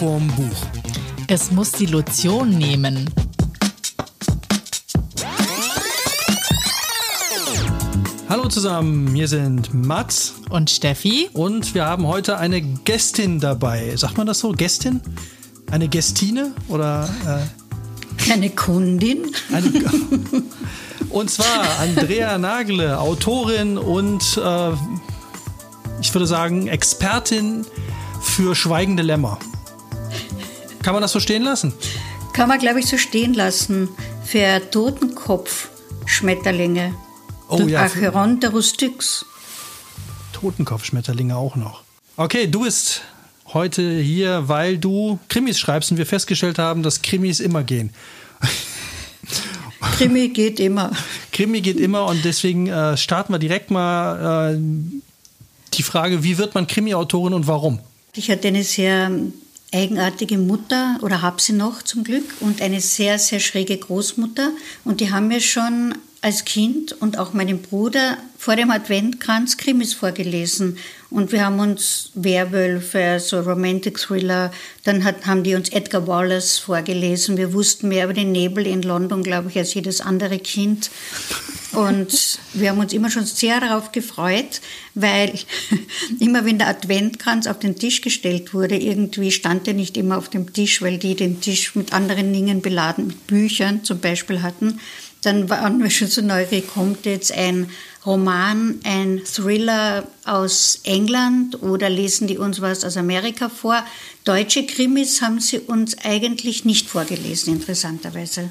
vorm Buch. Es muss die Lotion nehmen. Hallo zusammen, hier sind Mats Und Steffi? und wir haben heute eine Gästin dabei. Sagt man das so? Gästin? Eine Gästine? Oder äh, Eine Kundin. eine. und zwar Andrea Nagle, Autorin und äh, ich würde sagen Expertin für schweigende Lämmer. Kann man das so stehen lassen? Kann man, glaube ich, so stehen lassen. Für Totenkopf-Schmetterlinge. Oh ja, Acheron de Rustyx. Totenkopfschmetterlinge auch noch. Okay, du bist heute hier, weil du Krimis schreibst und wir festgestellt haben, dass Krimis immer gehen. Krimi geht immer. Krimi geht immer und deswegen äh, starten wir direkt mal äh, die Frage, wie wird man Krimi-Autorin und warum? Ich hatte eine sehr eigenartige Mutter oder habe sie noch zum Glück und eine sehr, sehr schräge Großmutter. Und die haben mir schon als Kind und auch meinem Bruder vor dem Adventkranz Krimis vorgelesen. Und wir haben uns Werwölfe, so Romantic Thriller, dann hat, haben die uns Edgar Wallace vorgelesen. Wir wussten mehr über den Nebel in London, glaube ich, als jedes andere Kind. Und wir haben uns immer schon sehr darauf gefreut, weil immer wenn der Adventkranz auf den Tisch gestellt wurde, irgendwie stand er nicht immer auf dem Tisch, weil die den Tisch mit anderen Dingen beladen, mit Büchern zum Beispiel hatten. Dann waren wir schon so neugierig, kommt jetzt ein Roman, ein Thriller aus England oder lesen die uns was aus Amerika vor? Deutsche Krimis haben sie uns eigentlich nicht vorgelesen, interessanterweise.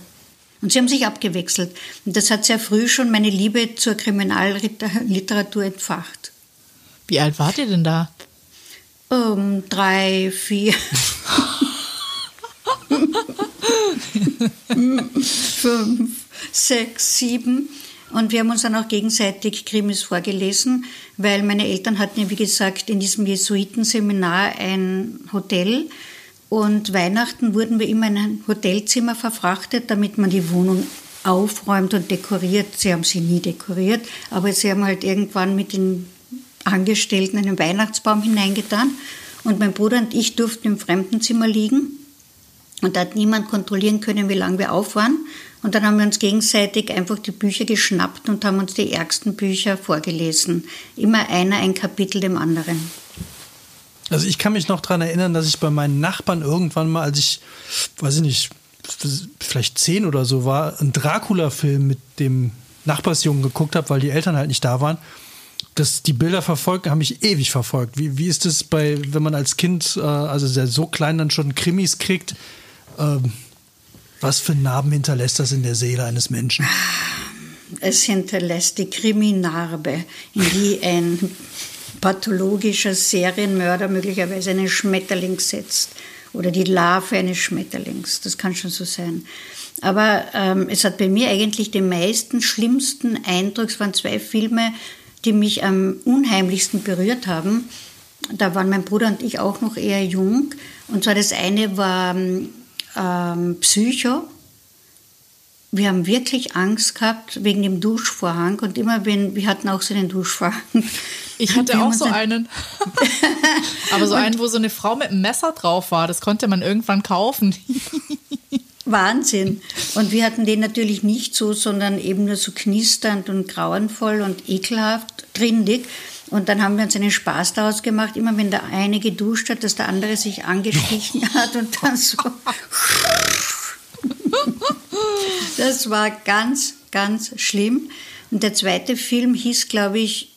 Und sie haben sich abgewechselt. Und das hat sehr früh schon meine Liebe zur Kriminalliteratur entfacht. Wie alt wart ihr denn da? Um, drei, vier, fünf, sechs, sieben. Und wir haben uns dann auch gegenseitig Krimis vorgelesen, weil meine Eltern hatten ja, wie gesagt, in diesem Jesuitenseminar ein Hotel. Und Weihnachten wurden wir immer in ein Hotelzimmer verfrachtet, damit man die Wohnung aufräumt und dekoriert. Sie haben sie nie dekoriert, aber sie haben halt irgendwann mit den Angestellten einen Weihnachtsbaum hineingetan. Und mein Bruder und ich durften im Fremdenzimmer liegen. Und da hat niemand kontrollieren können, wie lange wir auf waren. Und dann haben wir uns gegenseitig einfach die Bücher geschnappt und haben uns die ärgsten Bücher vorgelesen. Immer einer ein Kapitel dem anderen. Also ich kann mich noch daran erinnern, dass ich bei meinen Nachbarn irgendwann mal, als ich, weiß ich nicht, vielleicht zehn oder so war, einen Dracula-Film mit dem Nachbarsjungen geguckt habe, weil die Eltern halt nicht da waren. Das, die Bilder verfolgt, haben mich ewig verfolgt. Wie, wie ist es bei, wenn man als Kind, äh, also sehr so klein dann schon Krimis kriegt? Ähm, was für Narben hinterlässt das in der Seele eines Menschen? Es hinterlässt die Kriminarbe, in die ein pathologischer Serienmörder möglicherweise einen Schmetterling setzt oder die Larve eines Schmetterlings. Das kann schon so sein. Aber ähm, es hat bei mir eigentlich den meisten schlimmsten Eindruck. Es waren zwei Filme, die mich am unheimlichsten berührt haben. Da waren mein Bruder und ich auch noch eher jung. Und zwar das eine war ähm, Psycho. Wir haben wirklich Angst gehabt wegen dem Duschvorhang und immer wenn, wir hatten auch so einen Duschvorhang. Ich hatte auch so einen. Aber so einen, wo so eine Frau mit einem Messer drauf war. Das konnte man irgendwann kaufen. Wahnsinn. Und wir hatten den natürlich nicht so, sondern eben nur so knisternd und grauenvoll und ekelhaft, grindig. Und dann haben wir uns einen Spaß daraus gemacht, immer wenn der eine geduscht hat, dass der andere sich angeschlichen hat und dann so. Das war ganz, ganz schlimm. Und der zweite Film hieß, glaube ich,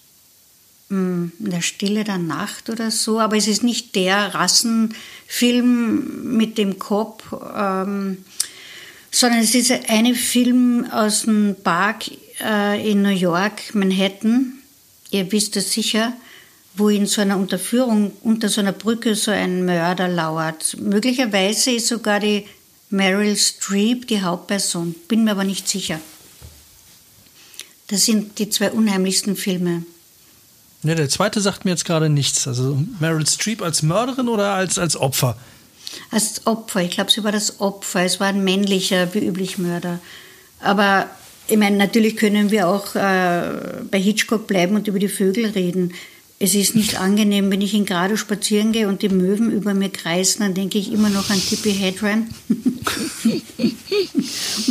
hm, in der Stille der Nacht oder so, aber es ist nicht der Rassenfilm mit dem Cop, ähm, sondern es ist ein Film aus dem Park äh, in New York, Manhattan, ihr wisst es sicher, wo in so einer Unterführung unter so einer Brücke so ein Mörder lauert. Möglicherweise ist sogar die Meryl Streep die Hauptperson, bin mir aber nicht sicher. Das sind die zwei unheimlichsten Filme. Ne, der zweite sagt mir jetzt gerade nichts. Also Meryl Streep als Mörderin oder als, als Opfer? Als Opfer, ich glaube, sie war das Opfer. Es war ein männlicher, wie üblich Mörder. Aber ich meine, natürlich können wir auch äh, bei Hitchcock bleiben und über die Vögel reden. es ist nicht angenehm, wenn ich in Grado spazieren gehe und die Möwen über mir kreisen, dann denke ich immer noch an Tippi Hedren.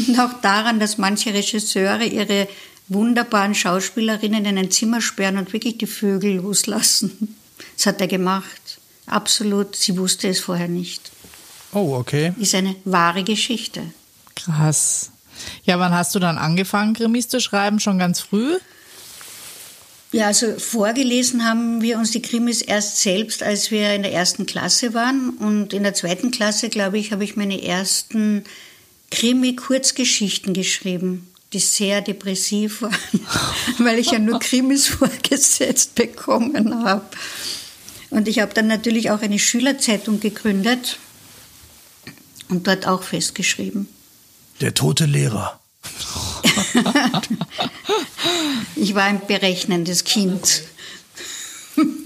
und auch daran, dass manche Regisseure ihre wunderbaren Schauspielerinnen in ein Zimmer sperren und wirklich die Vögel loslassen. Das hat er gemacht. Absolut. Sie wusste es vorher nicht. Oh, okay. Ist eine wahre Geschichte. Krass. Ja, wann hast du dann angefangen, Krimis zu schreiben? Schon ganz früh? Ja, also vorgelesen haben wir uns die Krimis erst selbst, als wir in der ersten Klasse waren. Und in der zweiten Klasse, glaube ich, habe ich meine ersten Krimi-Kurzgeschichten geschrieben, die sehr depressiv waren, weil ich ja nur Krimis vorgesetzt bekommen habe. Und ich habe dann natürlich auch eine Schülerzeitung gegründet und dort auch festgeschrieben. Der tote Lehrer. ich war ein berechnendes Kind.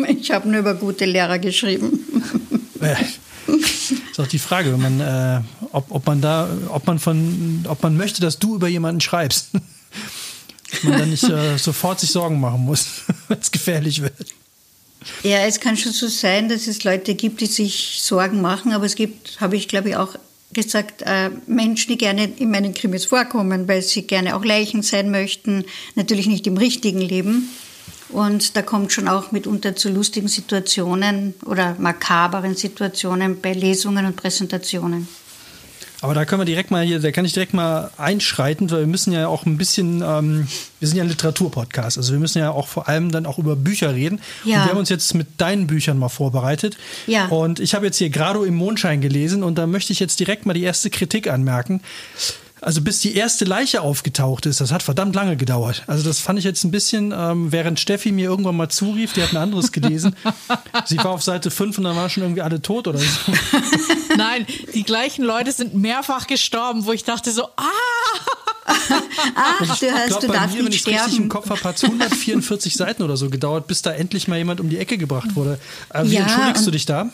Ich habe nur über gute Lehrer geschrieben. ist auch die Frage, wenn man, äh, ob, ob man da, ob man von, ob man möchte, dass du über jemanden schreibst. Dass man dann nicht äh, sofort sich Sorgen machen muss, wenn es gefährlich wird. Ja, es kann schon so sein, dass es Leute gibt, die sich Sorgen machen, aber es gibt, habe ich glaube ich auch gesagt, äh, Menschen, die gerne in meinen Krimis vorkommen, weil sie gerne auch Leichen sein möchten, natürlich nicht im richtigen Leben. Und da kommt schon auch mitunter zu lustigen Situationen oder makaberen Situationen bei Lesungen und Präsentationen. Aber da können wir direkt mal hier, da kann ich direkt mal einschreiten, weil wir müssen ja auch ein bisschen, ähm, wir sind ja ein Literaturpodcast, also wir müssen ja auch vor allem dann auch über Bücher reden. Ja. Und wir haben uns jetzt mit deinen Büchern mal vorbereitet. Ja. Und ich habe jetzt hier Grado im Mondschein gelesen und da möchte ich jetzt direkt mal die erste Kritik anmerken also bis die erste Leiche aufgetaucht ist, das hat verdammt lange gedauert. Also das fand ich jetzt ein bisschen, ähm, während Steffi mir irgendwann mal zurief, die hat ein anderes gelesen. Sie war auf Seite 5 und dann waren schon irgendwie alle tot oder so. Nein, die gleichen Leute sind mehrfach gestorben, wo ich dachte so, ah! Ach, du hast, glaub, du darfst mir, wenn ich sterben. richtig im Kopf habe, hat es 144 Seiten oder so gedauert, bis da endlich mal jemand um die Ecke gebracht wurde. Äh, wie ja, entschuldigst du dich da?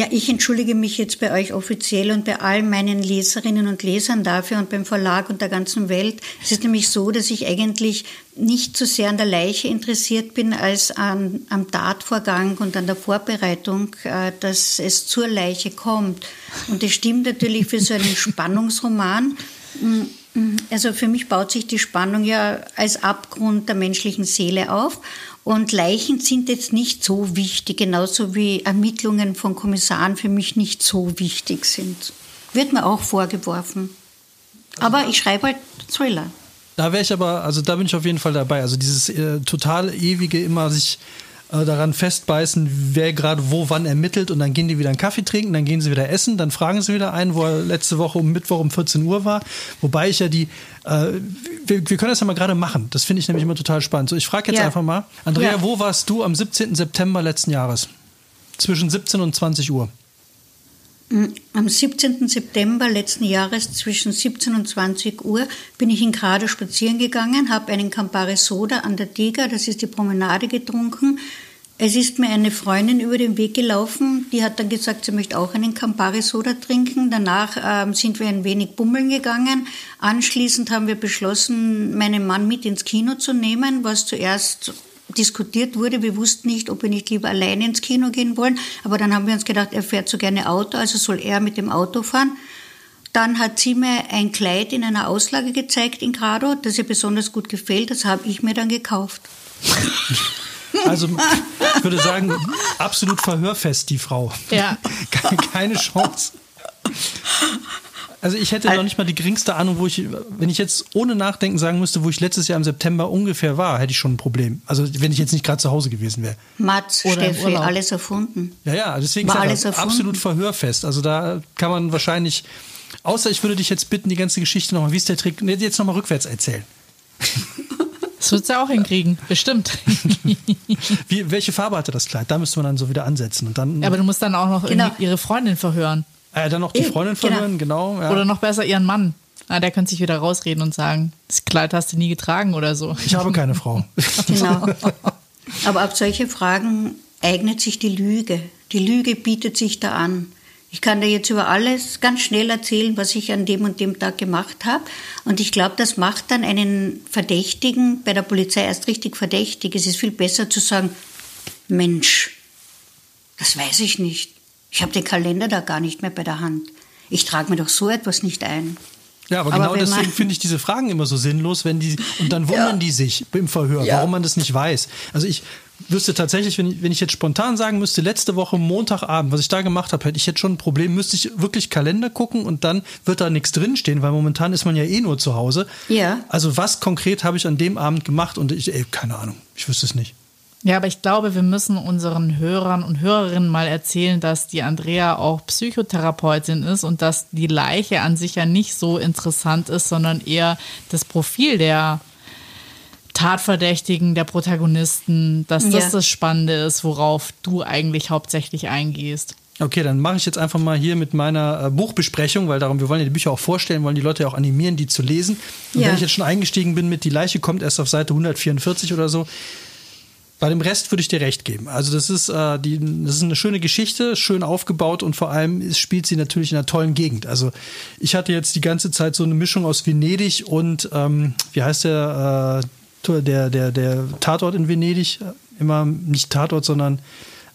Ja, ich entschuldige mich jetzt bei euch offiziell und bei all meinen Leserinnen und Lesern dafür und beim Verlag und der ganzen Welt. Es ist nämlich so, dass ich eigentlich nicht so sehr an der Leiche interessiert bin als an, am Tatvorgang und an der Vorbereitung, äh, dass es zur Leiche kommt. Und das stimmt natürlich für so einen Spannungsroman. Mm, mm, also für mich baut sich die Spannung ja als Abgrund der menschlichen Seele auf. Und Leichen sind jetzt nicht so wichtig, genauso wie Ermittlungen von Kommissaren für mich nicht so wichtig sind. Wird mir auch vorgeworfen. Aber ich schreibe halt Thriller. Da wäre ich aber, also da bin ich auf jeden Fall dabei. Also dieses äh, total ewige immer sich äh, daran festbeißen, wer gerade wo wann ermittelt und dann gehen die wieder einen Kaffee trinken, dann gehen sie wieder essen, dann fragen sie wieder einen, wo er letzte Woche um Mittwoch um 14 Uhr war. Wobei ich ja die, äh, wir, wir, können das ja mal gerade machen. Das finde ich nämlich immer total spannend. So, ich frage jetzt ja. einfach mal, Andrea, ja. wo warst du am 17. September letzten Jahres? Zwischen 17 und 20 Uhr. Mm, am 17. September letzten Jahres zwischen 17 und 20 Uhr bin ich in Grado spazieren gegangen, habe einen Campari Soda an der Tiger, das ist die Promenade, getrunken. Es ist mir eine Freundin über den Weg gelaufen, die hat dann gesagt, sie möchte auch einen Campari Soda trinken. Danach ähm, sind wir ein wenig bummeln gegangen. Anschließend haben wir beschlossen, meinen Mann mit ins Kino zu nehmen, was zuerst diskutiert wurde. Wir wussten nicht, ob wir nicht lieber alleine ins Kino gehen wollen. Aber dann haben wir uns gedacht, er fährt so gerne Auto, also soll er mit dem Auto fahren. Dann hat sie mir ein Kleid in einer Auslage gezeigt in Grado, das ihr besonders gut gefällt. Das habe ich mir dann gekauft. Also ich würde sagen, absolut verhörfest die Frau. Ja. Keine Chance. Also ich hätte noch nicht mal die geringste Ahnung, wo ich, wenn ich jetzt ohne Nachdenken sagen müsste, wo ich letztes Jahr im September ungefähr war, hätte ich schon ein Problem. Also wenn ich jetzt nicht gerade zu Hause gewesen wäre. Mats, Oder Steffi, alles erfunden. Ja, ja, deswegen war alles erfunden. absolut verhörfest. Also da kann man wahrscheinlich, außer ich würde dich jetzt bitten, die ganze Geschichte nochmal, wie ist der Trick, jetzt nochmal rückwärts erzählen. Das wird sie auch hinkriegen, bestimmt. Wie, welche Farbe hatte das Kleid? Da müsste man dann so wieder ansetzen. Und dann, ja, aber du musst dann auch noch genau. ihre Freundin verhören. Äh, dann noch die Freundin genau. verhören, genau. genau ja. Oder noch besser ihren Mann. Ah, der könnte sich wieder rausreden und sagen, das Kleid hast du nie getragen oder so. Ich habe keine Frau. Genau. Aber auf solche Fragen eignet sich die Lüge. Die Lüge bietet sich da an. Ich kann dir jetzt über alles ganz schnell erzählen, was ich an dem und dem Tag gemacht habe. Und ich glaube, das macht dann einen Verdächtigen bei der Polizei erst richtig verdächtig. Es ist viel besser zu sagen, Mensch, das weiß ich nicht. Ich habe den Kalender da gar nicht mehr bei der Hand. Ich trage mir doch so etwas nicht ein. Ja, aber, aber genau deswegen finde ich diese Fragen immer so sinnlos, wenn die und dann wundern ja. die sich im Verhör, ja. warum man das nicht weiß. Also ich wüsste tatsächlich, wenn ich, wenn ich jetzt spontan sagen müsste, letzte Woche Montagabend, was ich da gemacht habe, hätte ich jetzt schon ein Problem, müsste ich wirklich Kalender gucken und dann wird da nichts drinstehen, weil momentan ist man ja eh nur zu Hause. Ja. Also was konkret habe ich an dem Abend gemacht und ich, ey, keine Ahnung, ich wüsste es nicht. Ja, aber ich glaube, wir müssen unseren Hörern und Hörerinnen mal erzählen, dass die Andrea auch Psychotherapeutin ist und dass die Leiche an sich ja nicht so interessant ist, sondern eher das Profil der Tatverdächtigen, der Protagonisten, dass das ja. das Spannende ist, worauf du eigentlich hauptsächlich eingehst. Okay, dann mache ich jetzt einfach mal hier mit meiner äh, Buchbesprechung, weil darum, wir wollen ja die Bücher auch vorstellen, wollen die Leute ja auch animieren, die zu lesen. Und ja. wenn ich jetzt schon eingestiegen bin mit Die Leiche kommt erst auf Seite 144 oder so, bei dem Rest würde ich dir recht geben. Also das ist, äh, die, das ist eine schöne Geschichte, schön aufgebaut und vor allem spielt sie natürlich in einer tollen Gegend. Also ich hatte jetzt die ganze Zeit so eine Mischung aus Venedig und ähm, wie heißt der, äh, der, der, der Tatort in Venedig? Immer nicht Tatort, sondern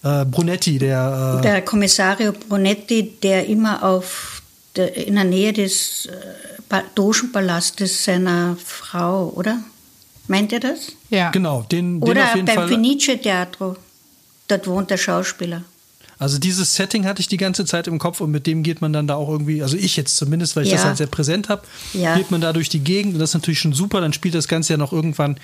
äh, Brunetti, der. Äh der Kommissario Brunetti, der immer auf der, in der Nähe des äh, Dogenpalastes seiner Frau, oder? Meint ihr das? Ja. Genau, den, den Oder auf jeden beim Fall. Fenice Teatro. Dort wohnt der Schauspieler. Also dieses Setting hatte ich die ganze Zeit im Kopf und mit dem geht man dann da auch irgendwie, also ich jetzt zumindest, weil ich ja. das halt sehr präsent habe, ja. geht man da durch die Gegend und das ist natürlich schon super. Dann spielt das Ganze ja noch irgendwann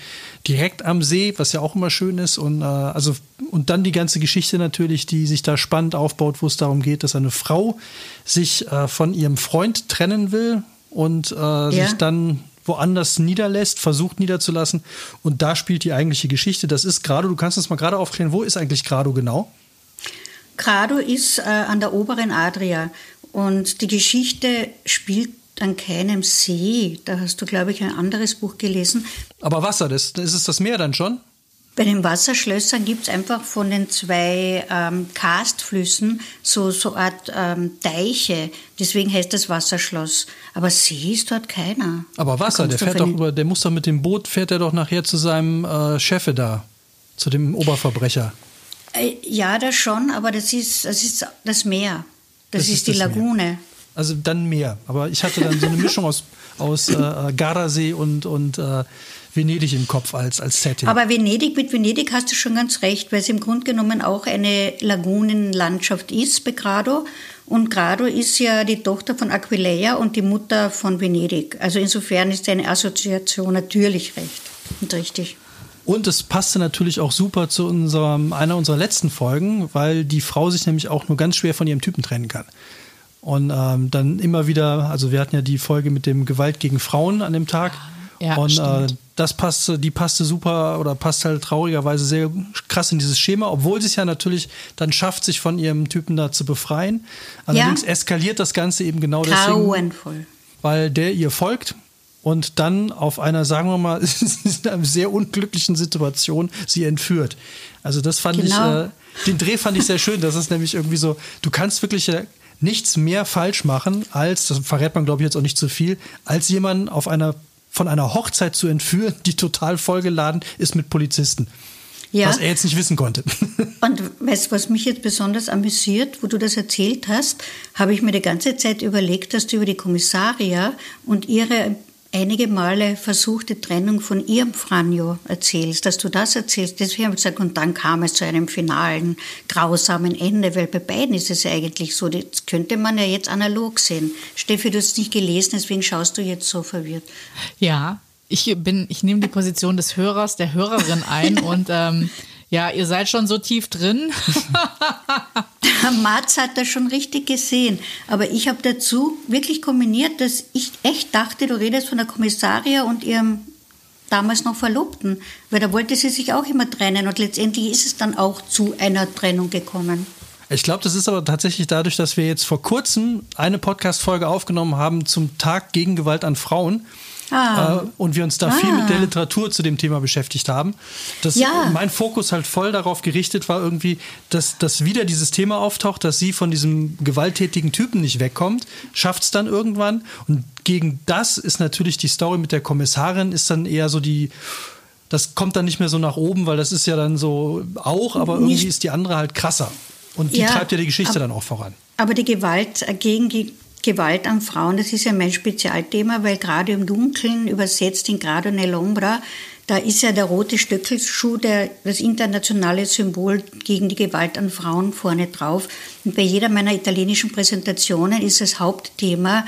direkt am See, was ja auch immer schön ist und äh, also und dann die ganze Geschichte natürlich, die sich da spannend aufbaut, wo es darum geht, dass eine Frau sich äh, von ihrem Freund trennen will und äh, ja. sich dann woanders niederlässt, versucht niederzulassen. Und da spielt die eigentliche Geschichte. Das ist Grado, du kannst uns mal gerade aufklären, wo ist eigentlich Grado genau? Grado ist äh, an der oberen Adria und die Geschichte spielt an keinem See. Da hast du, glaube ich, ein anderes Buch gelesen. Aber Wasser, das, ist es das Meer dann schon? Bei den Wasserschlössern gibt es einfach von den zwei ähm, Karstflüssen so, so Art ähm, Teiche. Deswegen heißt das Wasserschloss. Aber See ist dort keiner. Aber Wasser, der fährt doch über, der muss doch mit dem Boot, fährt er doch nachher zu seinem äh, Chefe da, zu dem Oberverbrecher. Äh, ja, das schon, aber das ist das, ist das Meer. Das, das ist, ist, die Lagune. Meer. Also dann Meer. Aber ich hatte dann so eine Mischung aus, aus äh, äh Gardasee und, und äh, Venedig im Kopf als, als Setting. Aber Venedig, mit Venedig hast du schon ganz recht, weil es im Grunde genommen auch eine Lagunenlandschaft ist bei Grado. Und Grado ist ja die Tochter von Aquileia und die Mutter von Venedig. Also insofern ist eine Assoziation natürlich recht und richtig. Und es passte natürlich auch super zu unserem, einer unserer letzten Folgen, weil die Frau sich nämlich auch nur ganz schwer von ihrem Typen trennen kann. Und ähm, dann immer wieder, also wir hatten ja die Folge mit dem Gewalt gegen Frauen an dem Tag. Ja, und äh, das passte, die passte super oder passt halt traurigerweise sehr krass in dieses Schema, obwohl sie es ja natürlich dann schafft, sich von ihrem Typen da zu befreien. Allerdings ja. eskaliert das Ganze eben genau Grauenvoll. deswegen, weil der ihr folgt und dann auf einer, sagen wir mal, in einer sehr unglücklichen Situation sie entführt. Also das fand genau. ich, äh, den Dreh fand ich sehr schön. Das ist nämlich irgendwie so, du kannst wirklich äh, nichts mehr falsch machen, als, das verrät man glaube ich jetzt auch nicht zu viel, als jemanden auf einer von einer Hochzeit zu entführen, die total vollgeladen ist mit Polizisten. Ja. Was er jetzt nicht wissen konnte. Und weißt du, was mich jetzt besonders amüsiert, wo du das erzählt hast, habe ich mir die ganze Zeit überlegt, dass du über die Kommissaria und ihre einige Male versuchte Trennung von ihrem Franjo erzählst, dass du das erzählst. Deswegen habe ich gesagt, und dann kam es zu einem finalen, grausamen Ende, weil bei beiden ist es eigentlich so. Das könnte man ja jetzt analog sehen. Steffi, du hast es nicht gelesen, deswegen schaust du jetzt so verwirrt. Ja, ich bin, ich nehme die Position des Hörers, der Hörerin ein und ähm, ja, ihr seid schon so tief drin. Mats hat das schon richtig gesehen. Aber ich habe dazu wirklich kombiniert, dass ich echt dachte, du redest von der Kommissaria und ihrem damals noch Verlobten. Weil da wollte sie sich auch immer trennen und letztendlich ist es dann auch zu einer Trennung gekommen. Ich glaube, das ist aber tatsächlich dadurch, dass wir jetzt vor kurzem eine Podcast-Folge aufgenommen haben zum Tag gegen Gewalt an Frauen. Ah. Äh, und wir uns da ah. viel mit der. Literatur zu dem Thema beschäftigt haben. Dass ja. mein Fokus halt voll darauf gerichtet war, irgendwie, dass, dass wieder dieses Thema auftaucht, dass sie von diesem gewalttätigen Typen nicht wegkommt, schafft es dann irgendwann. Und gegen das ist natürlich die Story mit der Kommissarin, ist dann eher so die das kommt dann nicht mehr so nach oben, weil das ist ja dann so auch, aber irgendwie ist die andere halt krasser. Und die ja, treibt ja die Geschichte aber, dann auch voran. Aber die Gewalt gegen die Gewalt an Frauen, das ist ja mein Spezialthema, weil gerade im Dunkeln, übersetzt in Grado nell'ombra, da ist ja der rote Stöckelschuh der, das internationale Symbol gegen die Gewalt an Frauen vorne drauf. Und bei jeder meiner italienischen Präsentationen ist das Hauptthema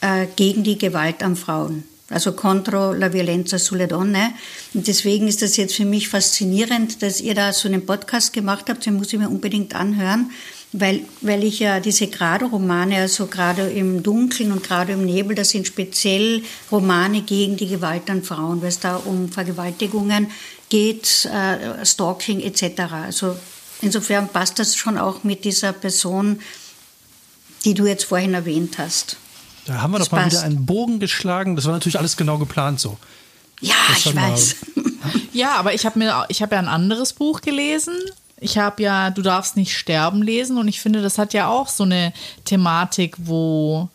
äh, gegen die Gewalt an Frauen. Also contro la violenza sulle donne. Und deswegen ist das jetzt für mich faszinierend, dass ihr da so einen Podcast gemacht habt. Den muss ich mir unbedingt anhören weil, weil ich ja diese Grado-Romane, also gerade im Dunkeln und gerade im Nebel, das sind speziell Romane gegen die Gewalt an Frauen, weil es da um Vergewaltigungen geht, äh, Stalking etc. Also insofern passt das schon auch mit dieser Person, die du jetzt vorhin erwähnt hast. Da haben wir das doch mal passt. wieder einen Bogen geschlagen. Das war natürlich alles genau geplant so. Ja, ich weiß. ja, aber ich habe mir, ich habe ja ein anderes Buch gelesen ich habe ja Du darfst nicht sterben lesen und ich finde, das hat ja auch so eine Thematik, wo,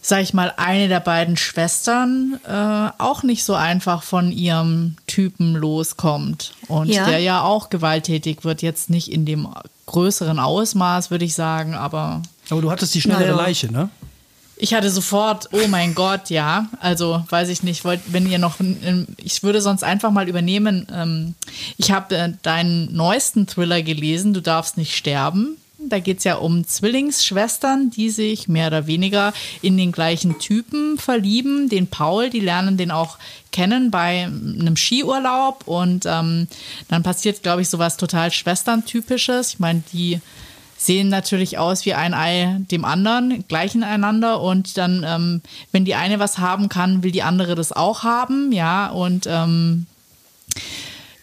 sag ich mal, eine der beiden Schwestern äh, auch nicht so einfach von ihrem Typen loskommt und ja. der ja auch gewalttätig wird. Jetzt nicht in dem größeren Ausmaß, würde ich sagen, aber. Aber du hattest die schnellere naja. Leiche, ne? Ich hatte sofort, oh mein Gott, ja. Also weiß ich nicht, wollt, wenn ihr noch, ich würde sonst einfach mal übernehmen. Ähm, ich habe äh, deinen neuesten Thriller gelesen, Du darfst nicht sterben. Da geht es ja um Zwillingsschwestern, die sich mehr oder weniger in den gleichen Typen verlieben. Den Paul, die lernen den auch kennen bei einem Skiurlaub. Und ähm, dann passiert, glaube ich, sowas total Schwestern-typisches. Ich meine, die sehen natürlich aus wie ein Ei dem anderen, gleichen einander und dann, ähm, wenn die eine was haben kann, will die andere das auch haben, ja, und ähm,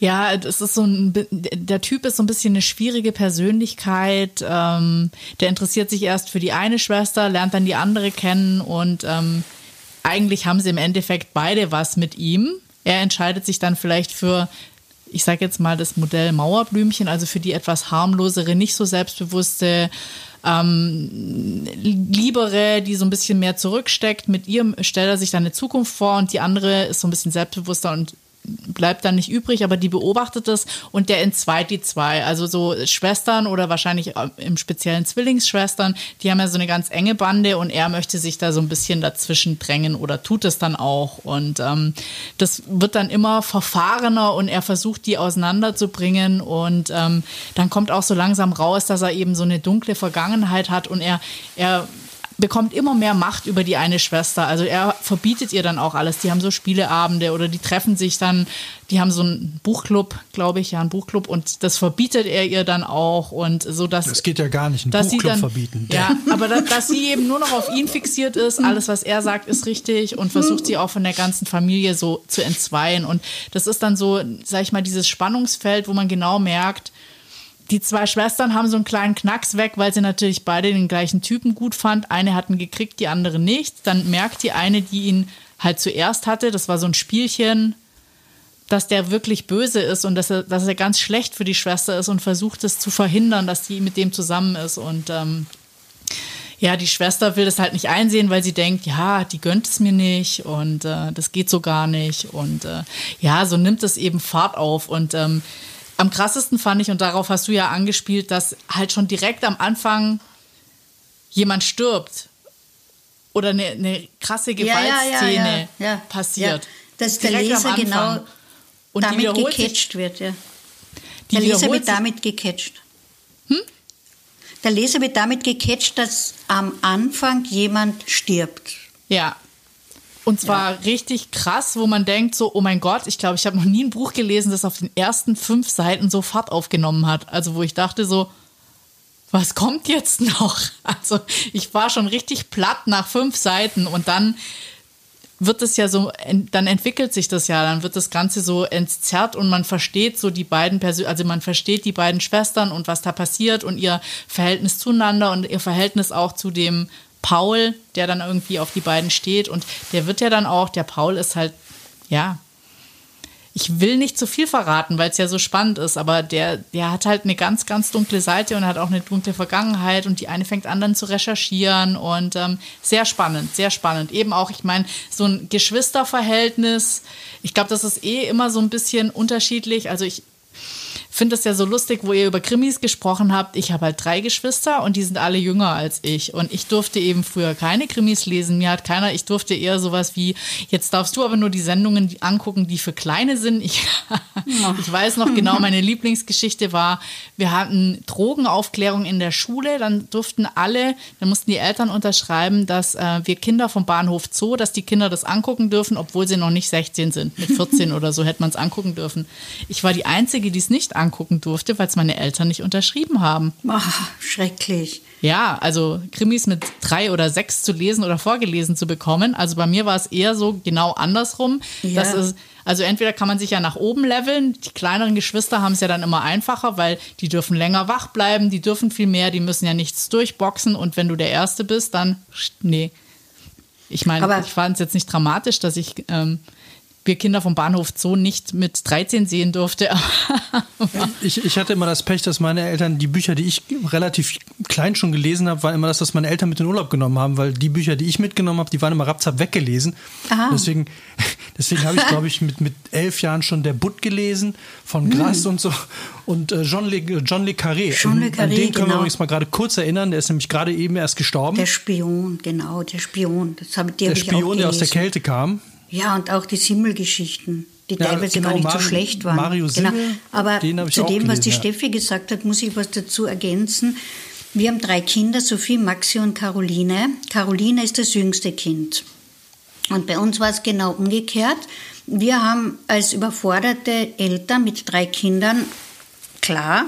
ja, das ist so ein, der Typ ist so ein bisschen eine schwierige Persönlichkeit. Ähm, der interessiert sich erst für die eine Schwester, lernt dann die andere kennen und ähm, eigentlich haben sie im Endeffekt beide was mit ihm. Er entscheidet sich dann vielleicht für ich sage jetzt mal das Modell Mauerblümchen, also für die etwas harmlosere, nicht so selbstbewusste, ähm, liebere, die so ein bisschen mehr zurücksteckt. Mit ihr stellt er sich dann eine Zukunft vor und die andere ist so ein bisschen selbstbewusster und bleibt dann nicht übrig, aber die beobachtet es und der entzweit die zwei. Also so Schwestern oder wahrscheinlich im speziellen Zwillingsschwestern, die haben ja so eine ganz enge Bande und er möchte sich da so ein bisschen dazwischen drängen oder tut es dann auch. Und ähm, das wird dann immer verfahrener und er versucht, die auseinanderzubringen. Und ähm, dann kommt auch so langsam raus, dass er eben so eine dunkle Vergangenheit hat und er, er bekommt immer mehr Macht über die eine Schwester. Also er verbietet ihr dann auch alles. Die haben so Spieleabende oder die treffen sich dann, die haben so einen Buchclub, glaube ich, ja, einen Buchclub und das verbietet er ihr dann auch und so dass Das geht ja gar nicht, einen Buchclub dann, verbieten. Ja, aber da, dass sie eben nur noch auf ihn fixiert ist, alles was er sagt ist richtig und versucht sie auch von der ganzen Familie so zu entzweien und das ist dann so, sag ich mal, dieses Spannungsfeld, wo man genau merkt, die zwei Schwestern haben so einen kleinen Knacks weg, weil sie natürlich beide den gleichen Typen gut fand. Eine hatten gekriegt, die andere nicht. Dann merkt die eine, die ihn halt zuerst hatte, das war so ein Spielchen, dass der wirklich böse ist und dass er, dass er ganz schlecht für die Schwester ist und versucht es zu verhindern, dass die mit dem zusammen ist. Und ähm, ja, die Schwester will das halt nicht einsehen, weil sie denkt, ja, die gönnt es mir nicht und äh, das geht so gar nicht. Und äh, ja, so nimmt es eben Fahrt auf. Und ähm, am krassesten fand ich, und darauf hast du ja angespielt, dass halt schon direkt am Anfang jemand stirbt oder eine, eine krasse Gewaltszene ja, ja, passiert. Dass der Leser genau und damit gecatcht wird. Ja. Der Leser wird damit gecatcht. Hm? Der Leser wird damit gecatcht, dass am Anfang jemand stirbt. Ja, und zwar ja. richtig krass, wo man denkt so, oh mein Gott, ich glaube, ich habe noch nie ein Buch gelesen, das auf den ersten fünf Seiten so Fahrt aufgenommen hat. Also wo ich dachte so, was kommt jetzt noch? Also ich war schon richtig platt nach fünf Seiten und dann wird es ja so, dann entwickelt sich das ja, dann wird das Ganze so entzerrt und man versteht so die beiden Persön also man versteht die beiden Schwestern und was da passiert und ihr Verhältnis zueinander und ihr Verhältnis auch zu dem Paul, der dann irgendwie auf die beiden steht und der wird ja dann auch, der Paul ist halt, ja, ich will nicht zu viel verraten, weil es ja so spannend ist, aber der, der hat halt eine ganz, ganz dunkle Seite und hat auch eine dunkle Vergangenheit und die eine fängt an dann zu recherchieren und ähm, sehr spannend, sehr spannend. Eben auch, ich meine, so ein Geschwisterverhältnis, ich glaube, das ist eh immer so ein bisschen unterschiedlich. Also ich, finde es ja so lustig, wo ihr über Krimis gesprochen habt. Ich habe halt drei Geschwister und die sind alle jünger als ich. Und ich durfte eben früher keine Krimis lesen. Mir hat keiner, ich durfte eher sowas wie, jetzt darfst du aber nur die Sendungen angucken, die für Kleine sind. Ich, ich weiß noch genau, meine Lieblingsgeschichte war, wir hatten Drogenaufklärung in der Schule. Dann durften alle, dann mussten die Eltern unterschreiben, dass äh, wir Kinder vom Bahnhof Zoo, dass die Kinder das angucken dürfen, obwohl sie noch nicht 16 sind. Mit 14 oder so hätte man es angucken dürfen. Ich war die Einzige, die es nicht angucken durfte, weil es meine Eltern nicht unterschrieben haben. Ach, schrecklich. Ja, also Krimis mit drei oder sechs zu lesen oder vorgelesen zu bekommen. Also bei mir war es eher so genau andersrum. Ja. Dass es, also entweder kann man sich ja nach oben leveln. Die kleineren Geschwister haben es ja dann immer einfacher, weil die dürfen länger wach bleiben, die dürfen viel mehr, die müssen ja nichts durchboxen. Und wenn du der Erste bist, dann nee. Ich meine, ich fand es jetzt nicht dramatisch, dass ich ähm, wir Kinder vom Bahnhof Zoo nicht mit 13 sehen durfte. ich, ich hatte immer das Pech, dass meine Eltern die Bücher, die ich relativ klein schon gelesen habe, war immer das, was meine Eltern mit in den Urlaub genommen haben, weil die Bücher, die ich mitgenommen habe, die waren immer rapzap weggelesen. Aha. Deswegen, deswegen habe ich, glaube ich, mit, mit elf Jahren schon Der Butt gelesen von Grass hm. und so und äh, John, Le, John Le Carré. John Le Carré, An den können genau. wir übrigens mal gerade kurz erinnern, der ist nämlich gerade eben erst gestorben. Der Spion, genau, der Spion. Das hab, der Spion, der aus der Kälte kam. Ja, und auch die Simmelgeschichten, die ja, teilweise genau, gar nicht Mario, so schlecht waren. Mario Simmel, genau. Aber zu dem, gelesen, was die ja. Steffi gesagt hat, muss ich was dazu ergänzen. Wir haben drei Kinder, Sophie, Maxi und Caroline. Caroline ist das jüngste Kind. Und bei uns war es genau umgekehrt. Wir haben als überforderte Eltern mit drei Kindern, klar,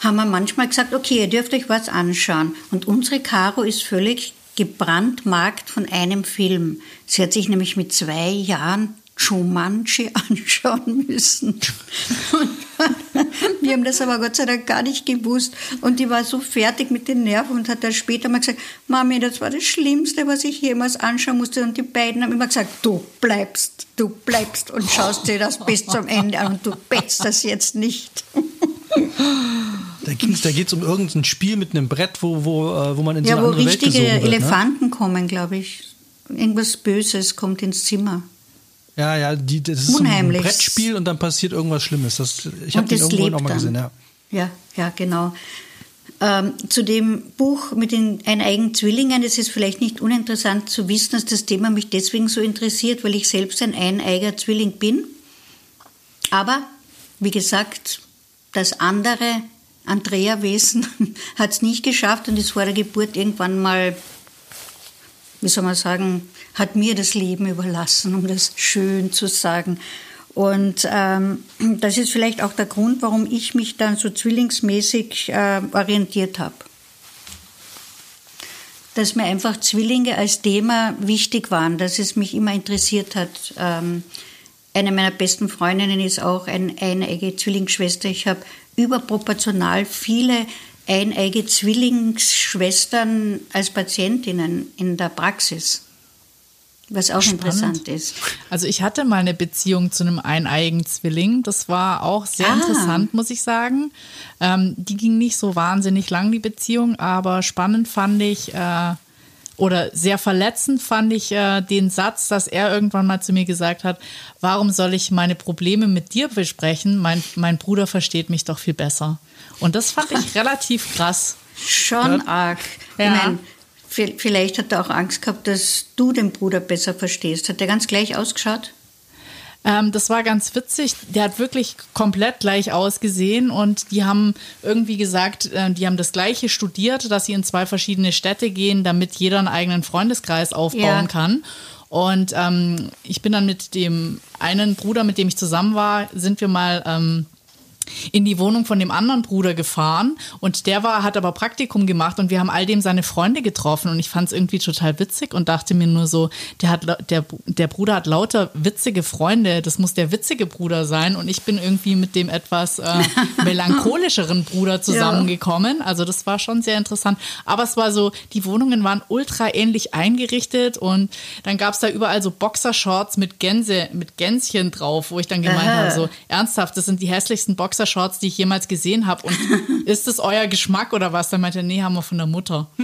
haben wir manchmal gesagt, okay, ihr dürft euch was anschauen. Und unsere Caro ist völlig gebrandmarkt von einem Film. Sie hat sich nämlich mit zwei Jahren Jumanji anschauen müssen. wir haben das aber Gott sei Dank gar nicht gewusst. Und die war so fertig mit den Nerven und hat dann später mal gesagt, Mami, das war das Schlimmste, was ich jemals anschauen musste. Und die beiden haben immer gesagt, du bleibst, du bleibst und schaust dir das bis zum Ende an und du betzt das jetzt nicht. Da, da geht es um irgendein Spiel mit einem Brett, wo, wo, äh, wo man in ja, so eine andere Welt. Ja, wo richtige Elefanten kommen, glaube ich. Irgendwas Böses kommt ins Zimmer. Ja, ja, die, das ist Unheimlich. ein Brettspiel und dann passiert irgendwas Schlimmes. Das, ich habe den irgendwo auch mal gesehen, ja. Ja, ja, genau. Ähm, zu dem Buch mit den eineigen Zwillingen, das ist vielleicht nicht uninteressant zu wissen, dass das Thema mich deswegen so interessiert, weil ich selbst ein eineiger Zwilling bin. Aber, wie gesagt, das andere Andrea-Wesen hat es nicht geschafft und ist vor der Geburt irgendwann mal, wie soll man sagen, hat mir das Leben überlassen, um das schön zu sagen. Und ähm, das ist vielleicht auch der Grund, warum ich mich dann so zwillingsmäßig äh, orientiert habe. Dass mir einfach Zwillinge als Thema wichtig waren, dass es mich immer interessiert hat. Ähm, eine meiner besten Freundinnen ist auch eine eineige Zwillingsschwester. Ich habe überproportional viele eineige Zwillingsschwestern als Patientinnen in der Praxis. Was auch Spannend. interessant ist. Also ich hatte mal eine Beziehung zu einem eineigen Zwilling. Das war auch sehr ah. interessant, muss ich sagen. Ähm, die ging nicht so wahnsinnig lang, die Beziehung, aber spannend fand ich, äh, oder sehr verletzend fand ich äh, den Satz, dass er irgendwann mal zu mir gesagt hat, warum soll ich meine Probleme mit dir besprechen? Mein, mein Bruder versteht mich doch viel besser. Und das fand ich relativ krass. Schon ja. arg. Ja. Ich mein, vielleicht hat er auch Angst gehabt, dass du den Bruder besser verstehst. Hat er ganz gleich ausgeschaut? Ähm, das war ganz witzig. Der hat wirklich komplett gleich ausgesehen und die haben irgendwie gesagt, äh, die haben das Gleiche studiert, dass sie in zwei verschiedene Städte gehen, damit jeder einen eigenen Freundeskreis aufbauen ja. kann. Und ähm, ich bin dann mit dem einen Bruder, mit dem ich zusammen war, sind wir mal ähm, in die Wohnung von dem anderen Bruder gefahren und der war, hat aber Praktikum gemacht und wir haben all dem seine Freunde getroffen und ich fand es irgendwie total witzig und dachte mir nur so, der hat der, der Bruder hat lauter witzige Freunde, das muss der witzige Bruder sein und ich bin irgendwie mit dem etwas äh, melancholischeren Bruder zusammengekommen. Also das war schon sehr interessant. Aber es war so, die Wohnungen waren ultra ähnlich eingerichtet und dann gab es da überall so Boxershorts mit Gänse, mit Gänschen drauf, wo ich dann gemeint habe, so ernsthaft, das sind die hässlichsten Boxershorts Boxershorts, die ich jemals gesehen habe. Und ist das euer Geschmack oder was? Dann meinte er, nee, haben wir von der Mutter.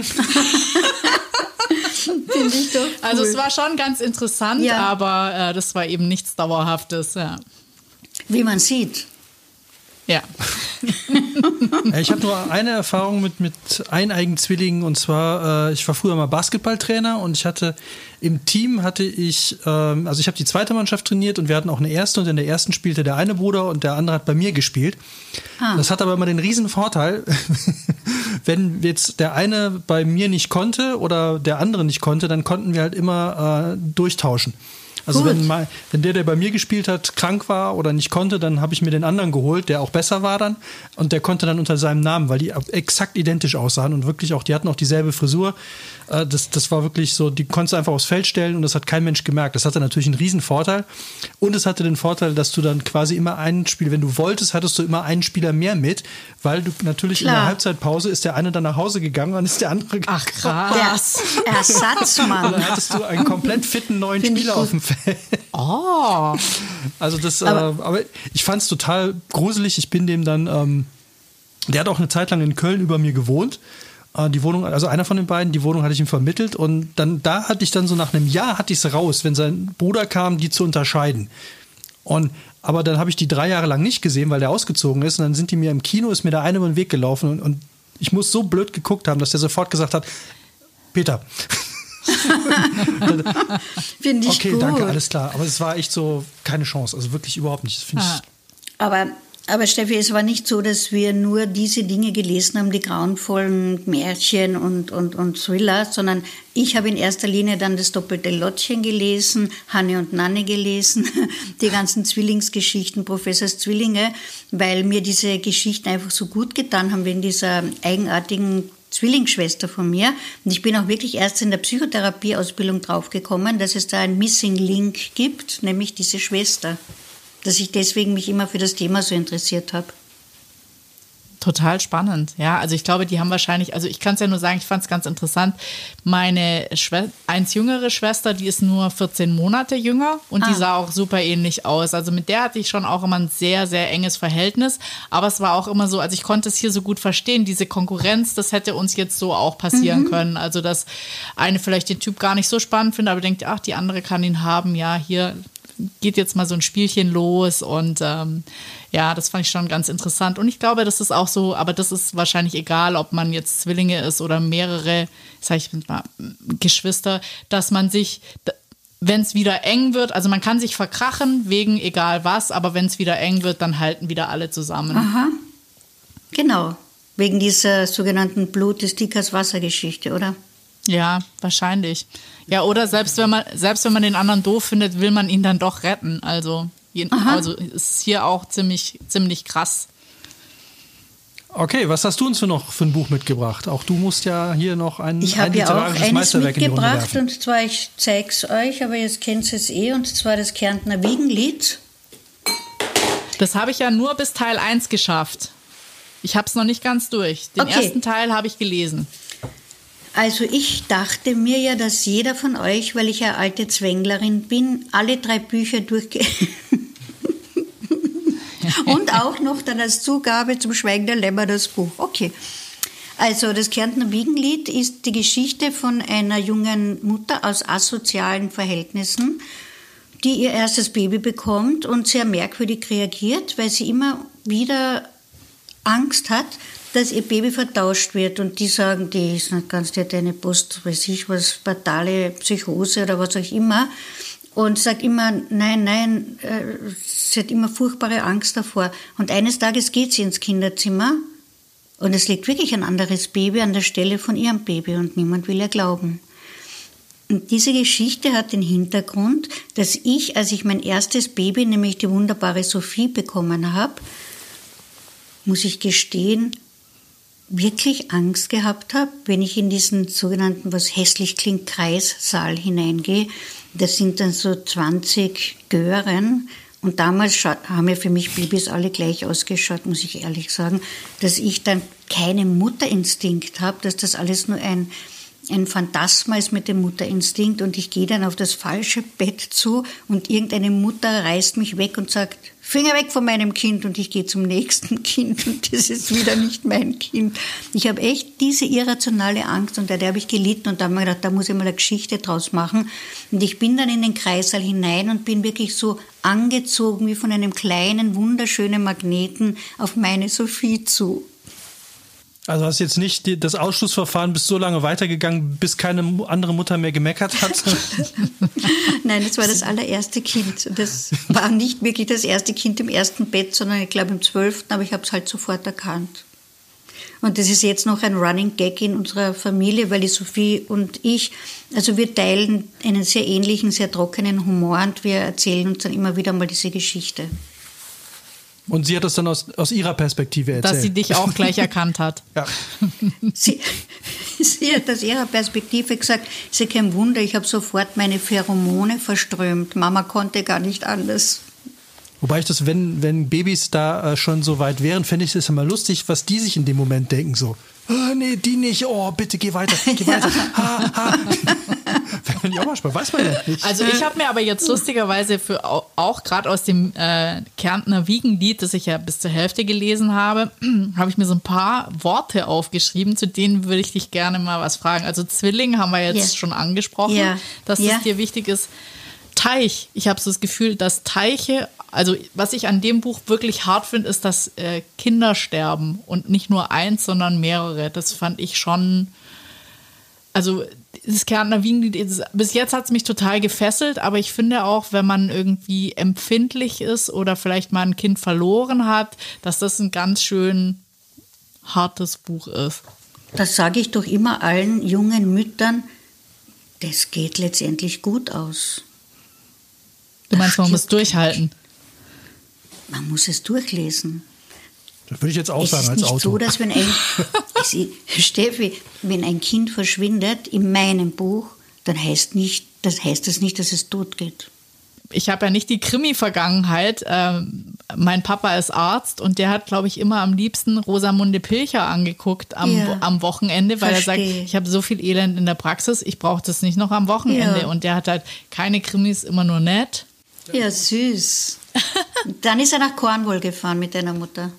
Finde ich doch. Cool. Also es war schon ganz interessant, ja. aber äh, das war eben nichts Dauerhaftes. Ja. Wie man sieht. Ja. ich habe nur eine Erfahrung mit, mit eineigen Zwillingen und zwar, äh, ich war früher mal Basketballtrainer und ich hatte im Team hatte ich, ähm, also ich habe die zweite Mannschaft trainiert und wir hatten auch eine erste und in der ersten spielte der eine Bruder und der andere hat bei mir gespielt. Ah. Das hat aber immer den riesen Vorteil, wenn jetzt der eine bei mir nicht konnte oder der andere nicht konnte, dann konnten wir halt immer äh, durchtauschen. Also wenn, mal, wenn der, der bei mir gespielt hat, krank war oder nicht konnte, dann habe ich mir den anderen geholt, der auch besser war dann. Und der konnte dann unter seinem Namen, weil die exakt identisch aussahen und wirklich auch, die hatten auch dieselbe Frisur. Äh, das, das war wirklich so, die konntest du einfach aufs Feld stellen und das hat kein Mensch gemerkt. Das hatte natürlich einen riesen Vorteil. Und es hatte den Vorteil, dass du dann quasi immer einen Spieler, wenn du wolltest, hattest du immer einen Spieler mehr mit, weil du natürlich Klar. in der Halbzeitpause ist der eine dann nach Hause gegangen und ist der andere Ach krass. Der Ersatzmann. Und dann hattest du einen komplett fitten neuen Find Spieler auf dem Feld. Oh. Also das, aber, äh, aber ich fand es total gruselig. Ich bin dem dann, ähm, der hat auch eine Zeit lang in Köln über mir gewohnt. Äh, die Wohnung, also einer von den beiden, die Wohnung hatte ich ihm vermittelt und dann da hatte ich dann so nach einem Jahr hatte ich es raus, wenn sein Bruder kam, die zu unterscheiden. Und aber dann habe ich die drei Jahre lang nicht gesehen, weil der ausgezogen ist. Und dann sind die mir im Kino, ist mir der eine über den Weg gelaufen und, und ich muss so blöd geguckt haben, dass der sofort gesagt hat, Peter. Finde ich okay, gut. danke, alles klar. Aber es war echt so keine Chance, also wirklich überhaupt nicht. Das ah. Aber aber Steffi, es war nicht so, dass wir nur diese Dinge gelesen haben, die grauenvollen Märchen und, und, und Thriller, sondern ich habe in erster Linie dann das doppelte Lottchen gelesen, Hanne und Nanne gelesen, die ganzen Zwillingsgeschichten, Professors Zwillinge, weil mir diese Geschichten einfach so gut getan haben wegen dieser eigenartigen Zwillingsschwester von mir. Und ich bin auch wirklich erst in der Psychotherapieausbildung draufgekommen, dass es da ein Missing Link gibt, nämlich diese Schwester dass ich deswegen mich immer für das Thema so interessiert habe. Total spannend, ja. Also ich glaube, die haben wahrscheinlich, also ich kann es ja nur sagen, ich fand es ganz interessant. Meine eins jüngere Schwester, die ist nur 14 Monate jünger und ah. die sah auch super ähnlich aus. Also mit der hatte ich schon auch immer ein sehr, sehr enges Verhältnis. Aber es war auch immer so, also ich konnte es hier so gut verstehen, diese Konkurrenz, das hätte uns jetzt so auch passieren mhm. können. Also dass eine vielleicht den Typ gar nicht so spannend findet, aber denkt, ach, die andere kann ihn haben, ja, hier geht jetzt mal so ein Spielchen los und ähm, ja, das fand ich schon ganz interessant. Und ich glaube, das ist auch so, aber das ist wahrscheinlich egal, ob man jetzt Zwillinge ist oder mehrere, sag ich mal, Geschwister, dass man sich, wenn es wieder eng wird, also man kann sich verkrachen wegen egal was, aber wenn es wieder eng wird, dann halten wieder alle zusammen. Aha. Genau. Wegen dieser sogenannten Blut des Dickers Wasser-Geschichte, oder? Ja, wahrscheinlich. Ja, oder selbst wenn man, selbst wenn man den anderen doof findet, will man ihn dann doch retten. Also, also ist hier auch ziemlich, ziemlich krass. Okay, was hast du uns für noch für ein Buch mitgebracht? Auch du musst ja hier noch ein, ich ein literarisches ja auch Meisterwerk mitgebracht und zwar, ich zeige es euch, aber jetzt kennt ihr es eh, und zwar das Kärntner Wiegenlied. Das habe ich ja nur bis Teil 1 geschafft. Ich habe es noch nicht ganz durch. Den okay. ersten Teil habe ich gelesen. Also ich dachte mir ja, dass jeder von euch, weil ich ja alte Zwänglerin bin, alle drei Bücher durchge... Und auch noch dann als Zugabe zum Schweigen der Lämmer das Buch. Okay. Also das Kärntner Wiegenlied ist die Geschichte von einer jungen Mutter aus asozialen Verhältnissen, die ihr erstes Baby bekommt und sehr merkwürdig reagiert, weil sie immer wieder Angst hat, dass ihr Baby vertauscht wird und die sagen, die ist nicht ganz, die hat eine Post, weiß ich was, fatale Psychose oder was auch immer und sagt immer, nein, nein, äh, sie hat immer furchtbare Angst davor. Und eines Tages geht sie ins Kinderzimmer und es liegt wirklich ein anderes Baby an der Stelle von ihrem Baby und niemand will ihr glauben. Und diese Geschichte hat den Hintergrund, dass ich, als ich mein erstes Baby, nämlich die wunderbare Sophie, bekommen habe, muss ich gestehen, wirklich Angst gehabt habe, wenn ich in diesen sogenannten, was hässlich klingt, Kreissaal hineingehe. Das sind dann so 20 Gören. Und damals haben ja für mich Babys alle gleich ausgeschaut, muss ich ehrlich sagen, dass ich dann keinen Mutterinstinkt habe, dass das alles nur ein, ein Phantasma ist mit dem Mutterinstinkt und ich gehe dann auf das falsche Bett zu und irgendeine Mutter reißt mich weg und sagt, Finger weg von meinem Kind und ich gehe zum nächsten Kind und das ist wieder nicht mein Kind. Ich habe echt diese irrationale Angst und der habe ich gelitten und da habe ich gedacht, da muss ich mal eine Geschichte draus machen. Und ich bin dann in den Kreissaal hinein und bin wirklich so angezogen wie von einem kleinen, wunderschönen Magneten auf meine Sophie zu. Also hast jetzt nicht die, das Ausschlussverfahren bis so lange weitergegangen, bis keine andere Mutter mehr gemeckert hat? Nein, das war das allererste Kind. Das war nicht wirklich das erste Kind im ersten Bett, sondern ich glaube im zwölften, aber ich habe es halt sofort erkannt. Und das ist jetzt noch ein Running Gag in unserer Familie, weil die Sophie und ich, also wir teilen einen sehr ähnlichen, sehr trockenen Humor und wir erzählen uns dann immer wieder mal diese Geschichte. Und sie hat das dann aus, aus ihrer Perspektive erzählt. Dass sie dich auch gleich erkannt hat. Ja. Sie, sie hat aus ihrer Perspektive gesagt, ist ja kein Wunder, ich habe sofort meine Pheromone verströmt. Mama konnte gar nicht anders. Wobei ich das, wenn, wenn Babys da äh, schon so weit wären, fände ich es immer lustig, was die sich in dem Moment denken. So, oh, nee, die nicht, oh, bitte geh weiter, geh weiter. Ha, ha. Finde ich auch mal spannend, weiß man ja nicht. Also ich habe mir aber jetzt lustigerweise für auch, gerade aus dem äh, Kärntner Wiegenlied, das ich ja bis zur Hälfte gelesen habe, habe ich mir so ein paar Worte aufgeschrieben, zu denen würde ich dich gerne mal was fragen. Also Zwilling haben wir jetzt yeah. schon angesprochen, yeah. dass yeah. es dir wichtig ist. Teich, ich habe so das Gefühl, dass Teiche, also was ich an dem Buch wirklich hart finde, ist, dass äh, Kinder sterben und nicht nur eins, sondern mehrere. Das fand ich schon, also das Kärntner Wiegenlied, bis jetzt hat es mich total gefesselt, aber ich finde auch, wenn man irgendwie empfindlich ist oder vielleicht mal ein Kind verloren hat, dass das ein ganz schön hartes Buch ist. Das sage ich doch immer allen jungen Müttern, das geht letztendlich gut aus. Du meinst, man muss durchhalten? Man muss es durchlesen. Das würde ich jetzt auch sagen als Auto. Es ist nicht so, dass wenn ein, Steffi, wenn ein Kind verschwindet in meinem Buch, dann heißt, nicht, das heißt das nicht, dass es tot geht. Ich habe ja nicht die Krimi-Vergangenheit. Ähm, mein Papa ist Arzt und der hat, glaube ich, immer am liebsten Rosamunde Pilcher angeguckt am, ja, am Wochenende, weil verstehe. er sagt, ich habe so viel Elend in der Praxis, ich brauche das nicht noch am Wochenende. Ja. Und der hat halt keine Krimis, immer nur nett. Ja, süß. Dann ist er nach Cornwall gefahren mit deiner Mutter.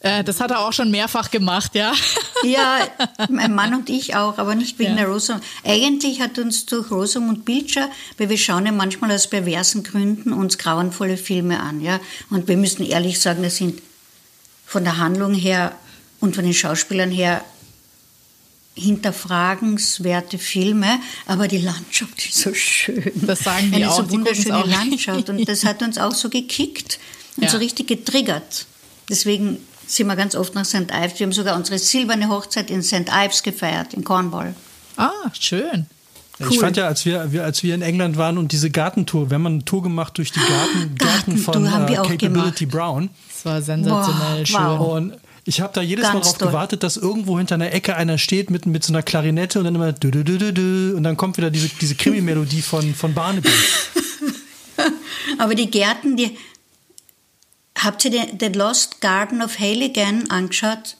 Äh, das hat er auch schon mehrfach gemacht, ja. Ja, mein Mann und ich auch, aber nicht wegen ja. der Rosamund. Eigentlich hat uns durch Rosamund Pilcher, weil wir schauen ja manchmal aus perversen Gründen uns grauenvolle Filme an, ja. Und wir müssen ehrlich sagen, das sind von der Handlung her und von den Schauspielern her hinterfragenswerte Filme, aber die Landschaft ist so schön. Das sagen die Eine auch. so wunderschöne Landschaft und das hat uns auch so gekickt und ja. so richtig getriggert. Deswegen sind wir ganz oft nach St. Ives. Wir haben sogar unsere silberne Hochzeit in St. Ives gefeiert, in Cornwall. Ah, schön. Cool. Ich fand ja, als wir, als wir in England waren und diese Gartentour, wir haben eine Tour gemacht durch die Garten, Garten von uh, Capability gemacht. Brown. Das war sensationell wow, schön. Wow. Und ich habe da jedes Ganz Mal darauf gewartet, dass irgendwo hinter einer Ecke einer steht mit, mit so einer Klarinette und dann immer dü, dü, dü, und dann kommt wieder diese, diese Krimi-Melodie von, von Barnaby. Aber die Gärten, die, Habt ihr den The Lost Garden of Halligan angeschaut?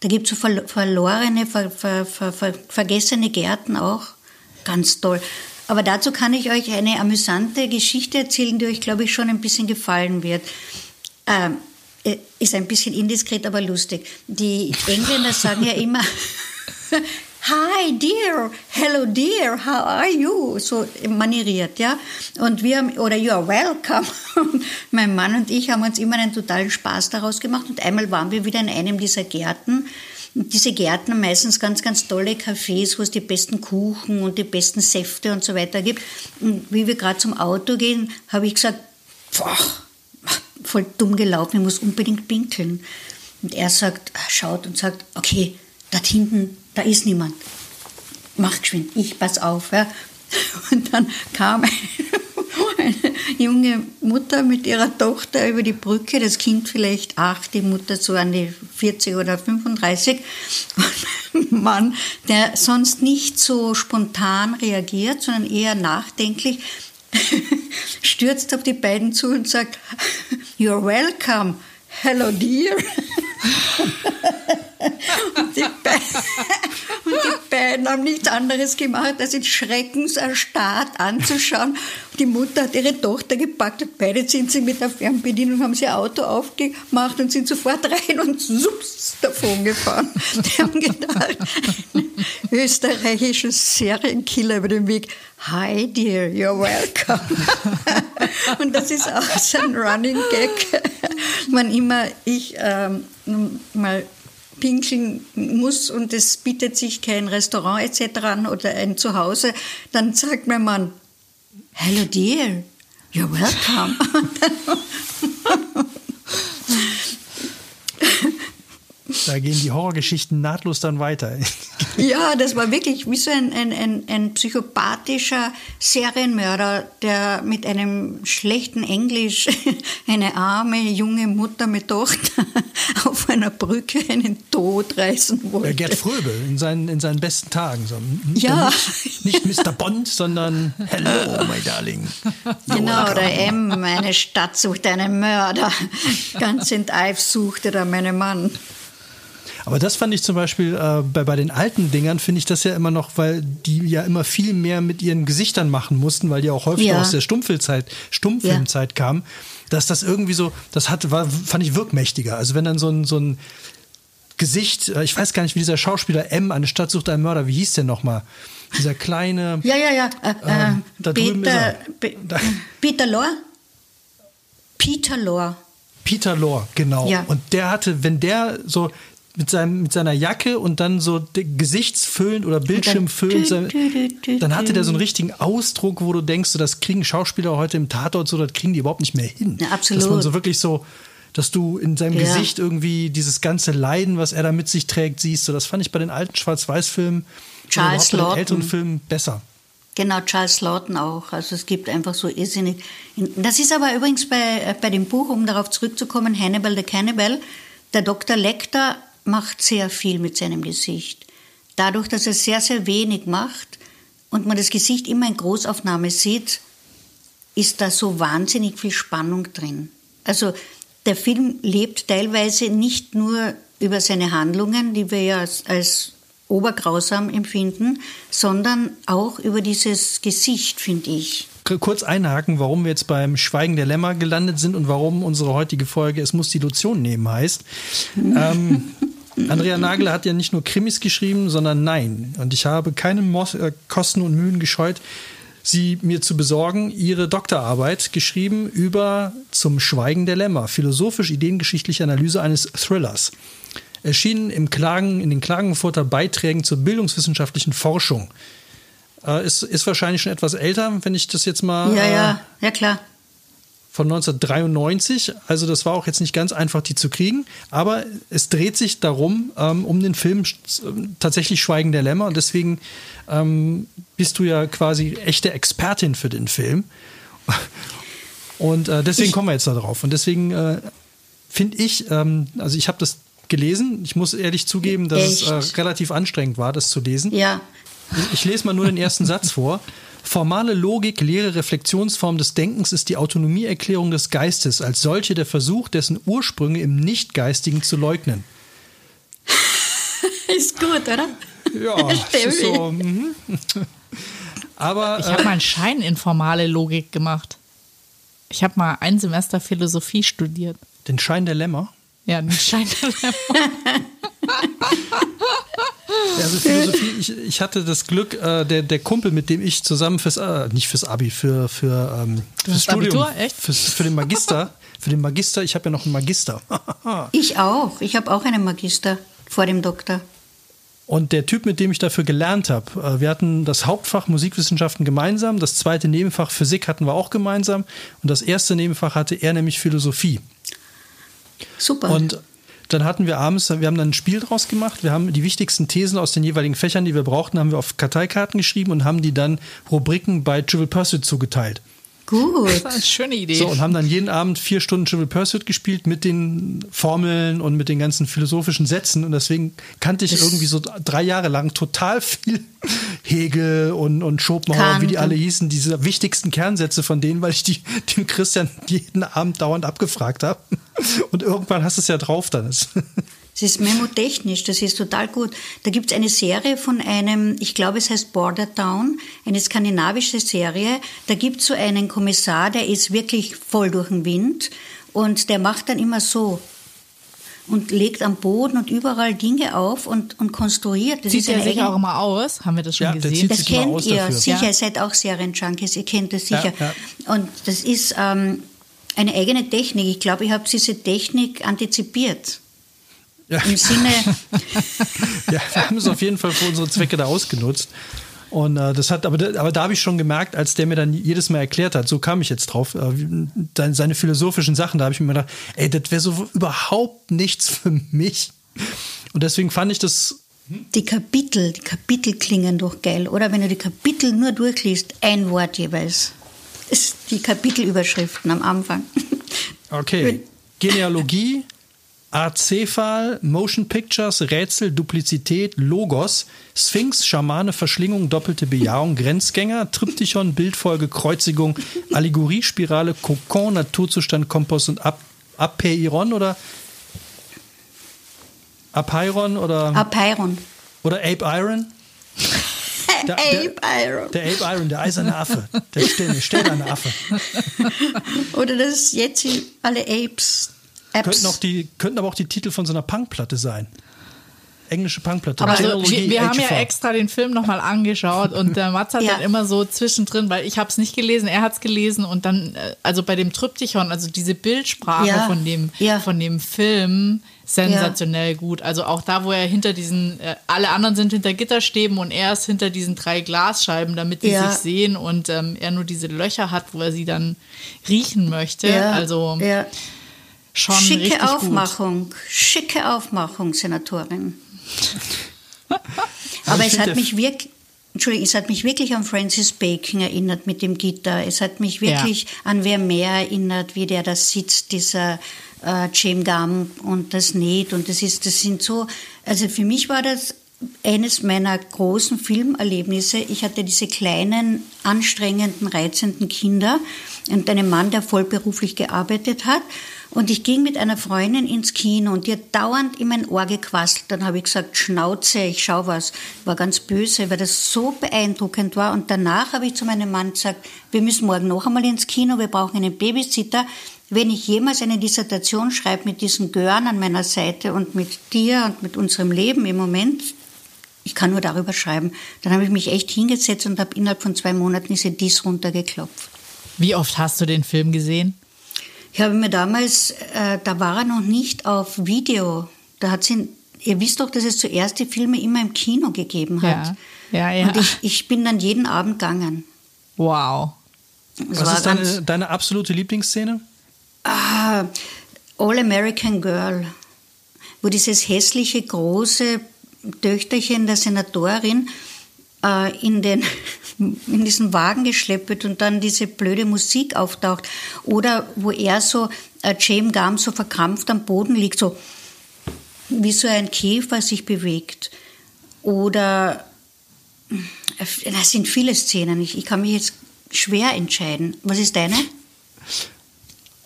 Da gibt es so verlorene, ver, ver, ver, vergessene Gärten auch. Ganz toll. Aber dazu kann ich euch eine amüsante Geschichte erzählen, die euch, glaube ich, schon ein bisschen gefallen wird. Ähm, äh, ist ein bisschen indiskret, aber lustig. Die Engländer sagen ja immer, Hi dear, hello dear, how are you? So manieriert, ja. Und wir haben, oder you are welcome. mein Mann und ich haben uns immer einen totalen Spaß daraus gemacht und einmal waren wir wieder in einem dieser Gärten. Und diese Gärten haben meistens ganz, ganz tolle Cafés, wo es die besten Kuchen und die besten Säfte und so weiter gibt. Und wie wir gerade zum Auto gehen, habe ich gesagt, boah, voll dumm gelaufen, ich muss unbedingt pinkeln. Und er sagt, schaut und sagt, okay, dort hinten da ist niemand. Mach geschwind, ich pass auf. Ja. Und dann kam eine junge Mutter mit ihrer Tochter über die Brücke, das Kind vielleicht acht, die Mutter so an die 40 oder 35. Und ein Mann, der sonst nicht so spontan reagiert, sondern eher nachdenklich, stürzt auf die beiden zu und sagt, You're welcome. Hello, dear. und, die und, die beiden haben nichts anderes gemacht, als in Schreckenserstarrt anzuschauen. Die Mutter hat ihre Tochter gepackt und beide sind sie mit der Fernbedienung, haben sie ihr Auto aufgemacht und sind sofort rein und sups davon gefahren. Die haben gedacht, ein österreichischer Serienkiller über den Weg. Hi dear, you're welcome. und das ist auch so ein Running Gag. Wann immer ich ähm, mal pinkeln muss und es bietet sich kein Restaurant etc. an oder ein Zuhause, dann sagt mein Mann, Hello dear, you're welcome. Da gehen die Horrorgeschichten nahtlos dann weiter. Ja, das war wirklich wie so ein, ein, ein, ein, psychopathischer Serienmörder, der mit einem schlechten Englisch eine arme junge Mutter mit Tochter auf einer Brücke einen Tod reißen wollte. Gerd Fröbel in seinen, in seinen besten Tagen. So, ja. Nicht, nicht Mr. Bond, sondern Hello, my darling. Genau, oder M, meine Stadt sucht einen Mörder. Ganz in suchte da meinen Mann. Aber das fand ich zum Beispiel äh, bei, bei den alten Dingern, finde ich das ja immer noch, weil die ja immer viel mehr mit ihren Gesichtern machen mussten, weil die auch häufig ja. aus der Stummfilmzeit, Stummfilmzeit ja. kamen, dass das irgendwie so, das hat, war, fand ich wirkmächtiger. Also wenn dann so ein, so ein Gesicht, äh, ich weiß gar nicht, wie dieser Schauspieler M, eine Stadt sucht einen Mörder, wie hieß der nochmal? Dieser kleine. Ja, ja, ja. Äh, äh, da Peter, da. Peter Lohr? Peter Lohr. Peter Lohr, genau. Ja. Und der hatte, wenn der so, mit, seinem, mit seiner Jacke und dann so gesichtsfüllend oder bildschirmfüllend. Dann, dann hatte der so einen richtigen Ausdruck, wo du denkst, so, das kriegen Schauspieler heute im Tatort so, das kriegen die überhaupt nicht mehr hin. Ja, absolut. Dass man so wirklich so, dass du in seinem ja. Gesicht irgendwie dieses ganze Leiden, was er da mit sich trägt, siehst. So, das fand ich bei den alten Schwarz-Weiß-Filmen, Charles Lawton. älteren Filmen besser. Genau, Charles Lawton auch. Also es gibt einfach so irrsinnig. Das ist aber übrigens bei, bei dem Buch, um darauf zurückzukommen, Hannibal the Cannibal, der Dr. Lecter macht sehr viel mit seinem Gesicht. Dadurch, dass er sehr, sehr wenig macht und man das Gesicht immer in Großaufnahme sieht, ist da so wahnsinnig viel Spannung drin. Also der Film lebt teilweise nicht nur über seine Handlungen, die wir ja als, als obergrausam empfinden, sondern auch über dieses Gesicht, finde ich kurz einhaken, warum wir jetzt beim Schweigen der Lämmer gelandet sind und warum unsere heutige Folge Es muss die Lotion nehmen heißt. ähm, Andrea Nagel hat ja nicht nur Krimis geschrieben, sondern nein. Und ich habe keine Mos äh, Kosten und Mühen gescheut, sie mir zu besorgen, ihre Doktorarbeit geschrieben über Zum Schweigen der Lämmer, philosophisch-ideengeschichtliche Analyse eines Thrillers. Erschienen im Klagen, in den Klagenfurter Beiträgen zur bildungswissenschaftlichen Forschung. Äh, ist, ist wahrscheinlich schon etwas älter, wenn ich das jetzt mal. Ja, ja, äh, ja, klar von 1993. Also das war auch jetzt nicht ganz einfach, die zu kriegen. Aber es dreht sich darum, ähm, um den Film tatsächlich Schweigen der Lämmer. Und deswegen ähm, bist du ja quasi echte Expertin für den Film. Und äh, deswegen ich kommen wir jetzt da drauf. Und deswegen äh, finde ich, ähm, also ich habe das gelesen. Ich muss ehrlich zugeben, dass Echt? es äh, relativ anstrengend war, das zu lesen. Ja. Ich, lese mal nur den ersten Satz vor. Formale Logik, leere Reflexionsform des Denkens ist die Autonomieerklärung des Geistes, als solche der Versuch, dessen Ursprünge im Nichtgeistigen zu leugnen. ist gut, oder? Ja, ist so. Mhm. Aber ich habe äh, mal einen Schein in formale Logik gemacht. Ich habe mal ein Semester Philosophie studiert. Den Schein der Lämmer? Ja, den Schein der Lämmer. Also Philosophie, ich, ich hatte das Glück, äh, der, der Kumpel, mit dem ich zusammen fürs, äh, nicht fürs Abi, für, für ähm, fürs Studium, Abitur, echt? Fürs, für den Magister, für den Magister, ich habe ja noch einen Magister. ich auch, ich habe auch einen Magister vor dem Doktor. Und der Typ, mit dem ich dafür gelernt habe, äh, wir hatten das Hauptfach Musikwissenschaften gemeinsam, das zweite Nebenfach Physik hatten wir auch gemeinsam und das erste Nebenfach hatte er nämlich Philosophie. Super. Und dann hatten wir abends, wir haben dann ein Spiel draus gemacht. Wir haben die wichtigsten Thesen aus den jeweiligen Fächern, die wir brauchten, haben wir auf Karteikarten geschrieben und haben die dann Rubriken bei Trivial Pursuit zugeteilt. Gut. Das ist eine schöne Idee. So, und haben dann jeden Abend vier Stunden Trivial Pursuit gespielt mit den Formeln und mit den ganzen philosophischen Sätzen. Und deswegen kannte ich irgendwie so drei Jahre lang total viel Hegel und, und Schopenhauer, wie die alle hießen, diese wichtigsten Kernsätze von denen, weil ich die dem Christian jeden Abend dauernd abgefragt habe. Und irgendwann hast du es ja drauf dann. Es ist memotechnisch, das ist total gut. Da gibt es eine Serie von einem, ich glaube es heißt Border Town, eine skandinavische Serie. Da gibt es so einen Kommissar, der ist wirklich voll durch den Wind und der macht dann immer so und legt am Boden und überall Dinge auf und, und konstruiert. Das Sieht er sich auch immer aus? Haben wir das schon Ja, der gesehen? zieht Das kennt aus ihr dafür. sicher, Ja. ihr seid auch Serienjunkies, ihr kennt das sicher. Ja, Und das ist ähm, eine eigene Technik. Ich glaube, ich habe diese Technik antizipiert. Ja. Im Sinne, Ja, wir haben es auf jeden Fall für unsere Zwecke da ausgenutzt. Und äh, das hat, aber, da- aber da habe ich schon gemerkt, als der mir dann jedes Mal erklärt hat, so kam ich jetzt drauf, äh, seine, philosophischen Sachen, da habe ich mir gedacht, ey, das wäre so überhaupt nichts für mich. Und deswegen fand ich das, die Kapitel, die Kapitel klingen doch geil, oder? Wenn du die Kapitel nur durchliest, ein Wort jeweils. Ist die Kapitelüberschriften am Anfang. okay, Genealogie, Azephal, Motion Pictures, Rätsel, Duplizität, Logos, Sphinx, Schamane, Verschlingung, doppelte Bejahung, Grenzgänger, Triptychon, Bildfolge, Kreuzigung, Allegorie, Spirale, Kokon, Naturzustand, Kompost und Ap Apeiron oder Apeiron oder, Apeiron. oder Ape Iron? Der- der- Apeiron. Der Ape Iron, der eiserne Affe, der stell- stählerne Affe. Oder das jetzt alle Apes. Apps. Könnten, auch die, könnten aber auch die Titel von so einer Punkplatte sein. Englische Punkplatte. Aber also, wir, wir haben ja extra den Film nochmal angeschaut und der Mats hat Ja. dann immer so zwischendrin, weil ich habe es nicht gelesen, er hat es gelesen und dann, äh, also bei dem Tryptychon, also diese Bildsprache Ja. von, dem, Ja. von dem Film, sensationell gut. Also auch da, wo er hinter diesen, äh, alle anderen sind hinter Gitterstäben und er ist hinter diesen drei Glasscheiben, damit die Ja. sich sehen und ähm, er nur diese Löcher hat, wo er sie dann riechen möchte. ja, Also ja. Schon Schicke gut. Aufmachung, schicke Aufmachung, Senatorin. Aber es hat mich wirklich, Entschuldigung, es hat mich wirklich an Francis Bacon erinnert mit dem Gitter. Es hat mich wirklich an wer mehr erinnert, wie der da sitzt, dieser äh, James Gum und das näht. Und das ist, das sind so, also für mich war das eines meiner großen Filmerlebnisse. Ich hatte diese kleinen, anstrengenden, reizenden Kinder und einen Mann, der vollberuflich gearbeitet hat. Und ich ging mit einer Freundin ins Kino und die hat dauernd in mein Ohr gequasselt. Dann habe ich gesagt, Schnauze, ich schau was. War ganz böse, weil das so beeindruckend war. Und danach habe ich zu meinem Mann gesagt, wir müssen morgen noch einmal ins Kino, wir brauchen einen Babysitter. Wenn ich jemals eine Dissertation schreibe mit diesen Görn an meiner Seite und mit dir und mit unserem Leben im Moment, ich kann nur darüber schreiben, dann habe ich mich echt hingesetzt und habe innerhalb von zwei Monaten diese Dies runtergeklopft. Wie oft hast du den Film gesehen? Ich habe mir damals, äh, da war er noch nicht auf Video. Da hat sie, ihr wisst doch, dass es zuerst die Filme immer im Kino gegeben hat. Ja, ja, ja. Und ich, ich bin dann jeden Abend gegangen. Wow. Es Was war ist deine, deine absolute Lieblingsszene? ah, All American Girl, wo dieses hässliche, große Töchterchen der Senatorin äh, in, den, in diesen Wagen geschleppt wird und dann diese blöde Musik auftaucht. Oder wo er so, äh, James Gum so verkrampft am Boden liegt, so wie so ein Käfer sich bewegt. Oder äh, das sind viele Szenen. Ich, ich kann mich jetzt schwer entscheiden. Was ist deine?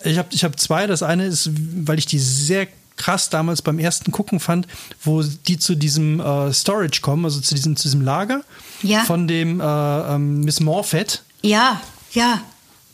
Ich habe ich hab zwei. Das eine ist, weil ich die sehr krass damals beim ersten Gucken fand, wo die zu diesem äh, Storage kommen, also zu diesem, zu diesem Lager Ja. von dem äh, ähm, Miss Morfett. Ja, ja.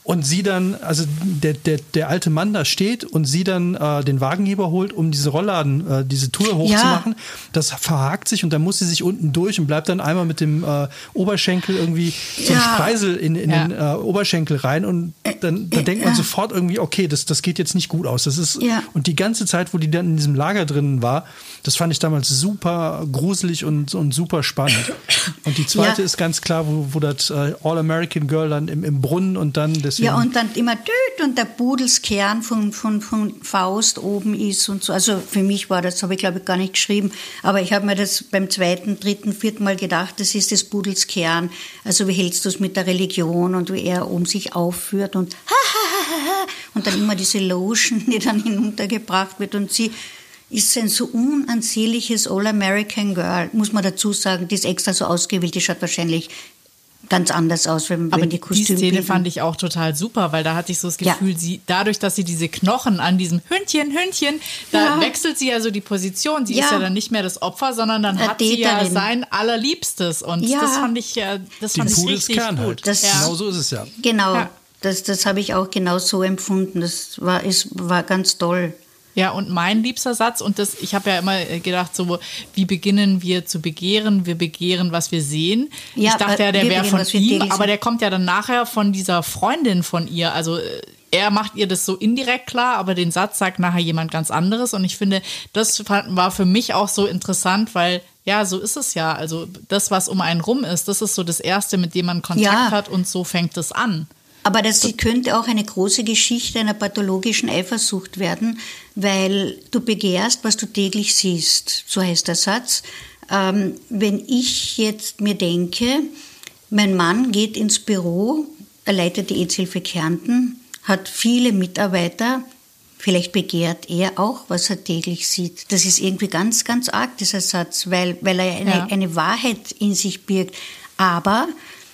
Und sie dann, also der, der, der alte Mann da steht und sie dann äh, den Wagenheber holt, um diese Rollladen, äh, diese Tour hochzumachen. Das verhakt sich und dann muss sie sich unten durch und bleibt dann einmal mit dem äh, Oberschenkel irgendwie so ein Ja. Spreisel in, in Ja. den äh, Oberschenkel rein und dann, dann äh, denkt man ja. sofort irgendwie, okay, das, das geht jetzt nicht gut aus. Das ist, Ja. Und die ganze Zeit, wo die dann in diesem Lager drin war, Das fand ich damals super gruselig und, und super spannend. Und die zweite ja. ist ganz klar, wo, wo das äh, All-American Girl dann im, im Brunnen und dann deswegen. Ja, und dann immer düt und der Budelskern von, von, von Faust oben ist und so. Also für mich war das, habe ich glaube ich gar nicht geschrieben, aber ich habe mir das beim zweiten, dritten, vierten Mal gedacht, das ist das Budelskern. Also wie hältst du es mit der Religion und wie er um sich aufführt und ha, ha, ha, ha, und dann immer diese Lotion, die dann hinuntergebracht wird und sie ist ein so unansehliches All-American Girl, muss man dazu sagen. Die ist extra so ausgewählt, die schaut wahrscheinlich ganz anders aus, wenn, Aber wenn die Kostüme. Die Szene fand ich auch total super, weil da hatte ich so das Gefühl, ja. sie, dadurch, dass sie diese Knochen an diesem Hündchen, Hündchen, da ja. wechselt sie also die Position. Sie ja. ist ja dann nicht mehr das Opfer, sondern dann hat sie ja sein allerliebstes. Und das fand ich, das fand ich richtig Kern gut. Halt. Das, Genau so ist es ja. Genau. Das, das habe ich auch genau so empfunden. Das war, ist, war ganz toll. Ja, und mein liebster Satz, und das, ich habe ja immer gedacht, so, wie beginnen wir zu begehren? Wir begehren, was wir sehen. Ja, ich dachte ja, der wäre von ihm, aber der kommt ja dann nachher von dieser Freundin von ihr. Also äh, er macht ihr das so indirekt klar, aber den Satz sagt nachher jemand ganz anderes. Und ich finde, das war für mich auch so interessant, weil ja, so ist es ja. Also das, was um einen rum ist, das ist so das Erste, mit dem man Kontakt ja. hat und so fängt es an. Aber das könnte auch eine große Geschichte einer pathologischen Eifersucht werden, weil du begehrst, was du täglich siehst. So heißt der Satz. Ähm, wenn ich jetzt mir denke, mein Mann geht ins Büro, er leitet die EZ-Hilfe Kärnten, hat viele Mitarbeiter, vielleicht begehrt er auch, was er täglich sieht. Das ist irgendwie ganz, ganz arg, dieser Satz, weil, weil er eine, ja. eine Wahrheit in sich birgt. Aber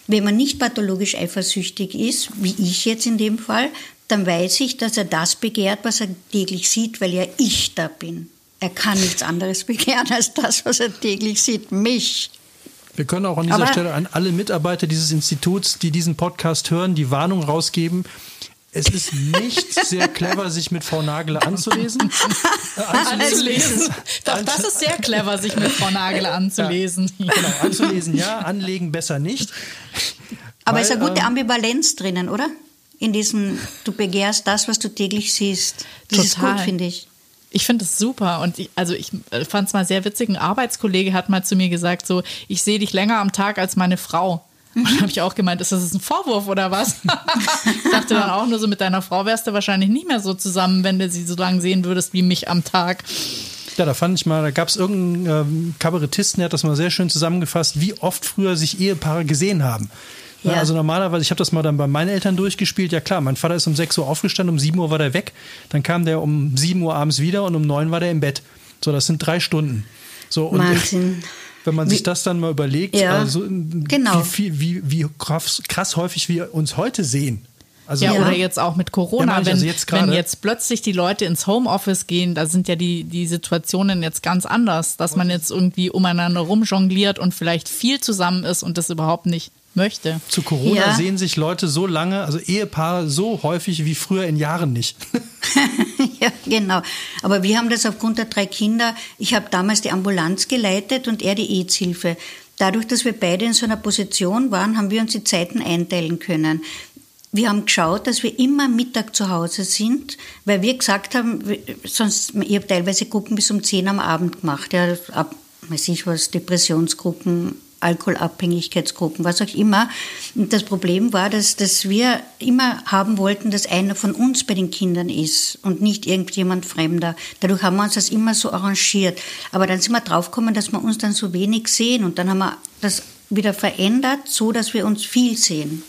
wenn man nicht pathologisch eifersüchtig ist, wie ich jetzt in dem Fall, dann weiß ich, dass er das begehrt, was er täglich sieht, weil ja ich da bin. Er kann nichts anderes begehren als das, was er täglich sieht, mich. Wir können auch an dieser Aber Stelle an alle Mitarbeiter dieses Instituts, die diesen Podcast hören, die Warnung rausgeben. Es ist nicht sehr clever, sich mit Frau Nagel anzulesen. Äh, anzulesen. Doch, das ist sehr clever, sich mit Frau Nagel anzulesen. Ja, genau, anzulesen ja, anlegen besser nicht. Aber es ist eine gute ähm, Ambivalenz drinnen, oder? In diesem, du begehrst das, was du täglich siehst. Das Total. ist gut, finde ich. Ich finde es super und ich, also ich äh, fand es mal sehr witzig. Ein Arbeitskollege hat mal zu mir gesagt, so ich sehe dich länger am Tag als meine Frau. Und dann habe ich auch gemeint, ist das ein Vorwurf oder was? ich dachte dann auch nur so, mit deiner Frau wärst du wahrscheinlich nicht mehr so zusammen, wenn du sie so lange sehen würdest wie mich am Tag. Ja, da fand ich mal, da gab es irgendeinen ähm, Kabarettisten, der hat das mal sehr schön zusammengefasst, wie oft früher sich Ehepaare gesehen haben. Ja. Also normalerweise, ich habe das mal dann bei meinen Eltern durchgespielt. Ja klar, mein Vater ist um 6 Uhr aufgestanden, um 7 Uhr war der weg. Dann kam der um 7 Uhr abends wieder und um 9 war der im Bett. So, das sind drei Stunden. So, und Wahnsinn. Wenn man wie, sich das dann mal überlegt, ja, also, genau. wie, wie, wie, krass, krass häufig wir uns heute sehen. Also, ja, ja, oder jetzt auch mit Corona, ja, wenn, also jetzt wenn jetzt plötzlich die Leute ins Homeoffice gehen, da sind ja die, die Situationen jetzt ganz anders, dass man jetzt irgendwie umeinander rumjongliert und vielleicht viel zusammen ist und das überhaupt nicht möchte. Zu Corona ja. sehen sich Leute so lange, also Ehepaare so häufig wie früher in Jahren nicht. ja, genau. Aber wir haben das aufgrund der drei Kinder. Ich habe damals die Ambulanz geleitet und er die EZ-Hilfe. Dadurch, dass wir beide in so einer Position waren, haben wir uns die Zeiten einteilen können. Wir haben geschaut, dass wir immer Mittag zu Hause sind, weil wir gesagt haben, sonst, ich habe teilweise Gruppen bis um 10 am Abend gemacht, ja, ab, weiß ich was, Depressionsgruppen, Alkoholabhängigkeitsgruppen, was auch immer. Und das Problem war, dass, dass wir immer haben wollten, dass einer von uns bei den Kindern ist und nicht irgendjemand Fremder. Dadurch haben wir uns das immer so arrangiert. Aber dann sind wir draufgekommen, dass wir uns dann so wenig sehen und dann haben wir das wieder verändert, so dass wir uns viel sehen.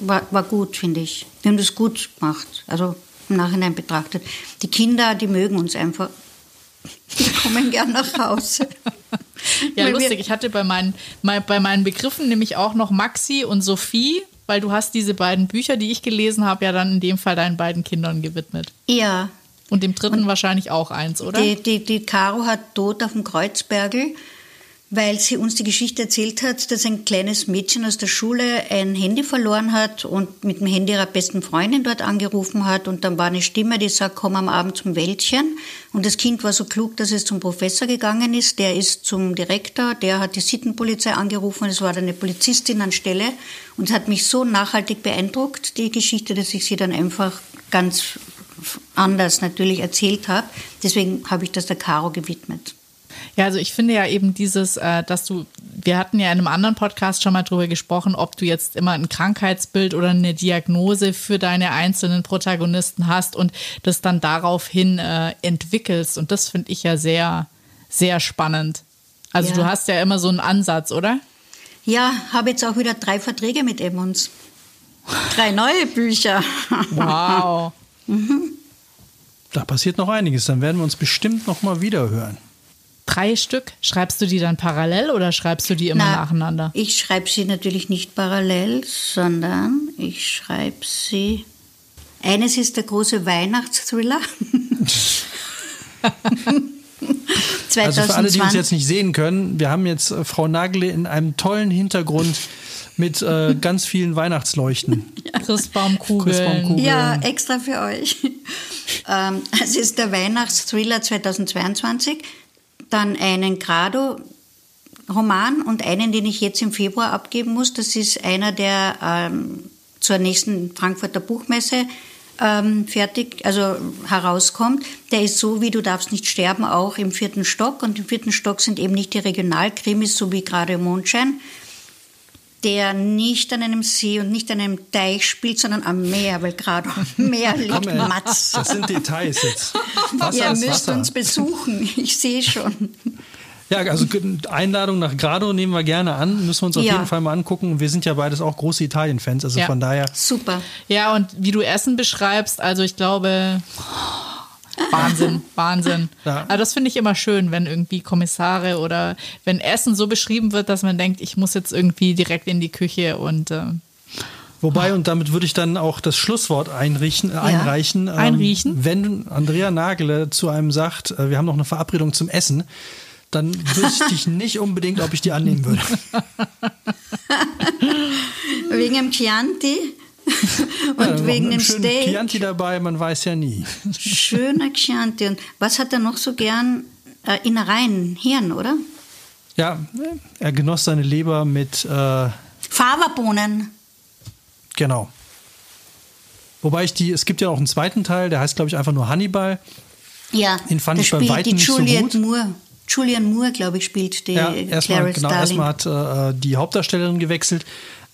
War, war gut, finde ich. Wir haben das gut gemacht, also im Nachhinein betrachtet. Die Kinder, die mögen uns einfach. Die kommen gern nach Hause. Ja, lustig. Ich hatte bei meinen, bei meinen Begriffen nämlich auch noch Maxi und Sophie, weil du hast diese beiden Bücher, die ich gelesen habe, ja dann in dem Fall deinen beiden Kindern gewidmet. Ja. Und dem dritten und wahrscheinlich auch eins, oder? Die, die, die Caro hat Tod auf dem Kreuzbergel weil sie uns die Geschichte erzählt hat, dass ein kleines Mädchen aus der Schule ein Handy verloren hat und mit dem Handy ihrer besten Freundin dort angerufen hat. Und dann war eine Stimme, die sagt, komm am Abend zum Wäldchen. Und das Kind war so klug, dass es zum Professor gegangen ist, der ist zum Direktor, der hat die Sittenpolizei angerufen, es war dann eine Polizistin anstelle und es hat mich so nachhaltig beeindruckt, die Geschichte, dass ich sie dann einfach ganz anders natürlich erzählt habe. Deswegen habe ich das der Caro gewidmet. Ja, also ich finde ja eben dieses, äh, dass du, wir hatten ja in einem anderen Podcast schon mal drüber gesprochen, ob du jetzt immer ein Krankheitsbild oder eine Diagnose für deine einzelnen Protagonisten hast und das dann daraufhin äh, entwickelst. Und das finde ich ja sehr, sehr spannend. Also Ja. du hast ja immer so einen Ansatz, oder? Ja, habe jetzt auch wieder drei Verträge mit Emmons. Drei neue Bücher. Wow. Da passiert noch einiges. Dann werden wir uns bestimmt noch mal wieder hören. Drei Stück. Schreibst du die dann parallel oder schreibst du die immer Na, nacheinander? Ich schreibe sie natürlich nicht parallel, sondern ich schreibe sie. Eines ist der große Weihnachtsthriller. Also für alle, die uns 2020. jetzt nicht sehen können, wir haben jetzt äh, Frau Nagele in einem tollen Hintergrund mit äh, ganz vielen Weihnachtsleuchten. Christbaumkugeln. Christbaumkugeln. Ja, extra für euch. ähm, es ist der Weihnachtsthriller 2022, dann einen Grado-Roman und einen, den ich jetzt im Februar abgeben muss. Das ist einer, der ähm, zur nächsten Frankfurter Buchmesse ähm, fertig, also herauskommt. Der ist so wie Du darfst nicht sterben, auch im vierten Stock. Und im vierten Stock sind eben nicht die Regionalkrimis, so wie gerade Mondschein, der nicht an einem See und nicht an einem Teich spielt, sondern am Meer, weil gerade am Meer liegt Matz. Das sind Details jetzt. Wasser Ihr müsst Wasser. uns besuchen, ich sehe schon. Ja, also Einladung nach Grado nehmen wir gerne an. Müssen wir uns auf Ja. jeden Fall mal angucken. Wir sind ja beides auch große Italien-Fans. Also Ja. von daher. Super. Ja, und wie du Essen beschreibst, also ich glaube, Wahnsinn, Wahnsinn. Ja. Aber das finde ich immer schön, wenn irgendwie Kommissare oder wenn Essen so beschrieben wird, dass man denkt, ich muss jetzt irgendwie direkt in die Küche und äh, Wobei, und damit würde ich dann auch das Schlusswort einrichten, äh, einreichen. ähm, Einriechen? Wenn Andrea Nagele zu einem sagt, äh, wir haben noch eine Verabredung zum Essen, dann wüsste ich nicht unbedingt, ob ich die annehmen würde. Wegen dem Chianti und Ja, wegen dem Steak. Chianti dabei, man weiß ja nie. Schöner Chianti. Und was hat er noch so gern? Äh, Innereien, Hirn, oder? Ja, er genoss seine Leber mit, äh, Fava-Bohnen. genau. Wobei ich die, es gibt ja auch einen zweiten Teil, der heißt, glaube ich, einfach nur Hannibal. Ja, Den fand ich bei weitem die nicht so gut. Moore. Julianne Moore, glaube ich, spielt die Ja, erstmal, Clarice genau, Starling. erstmal hat äh, die Hauptdarstellerin gewechselt.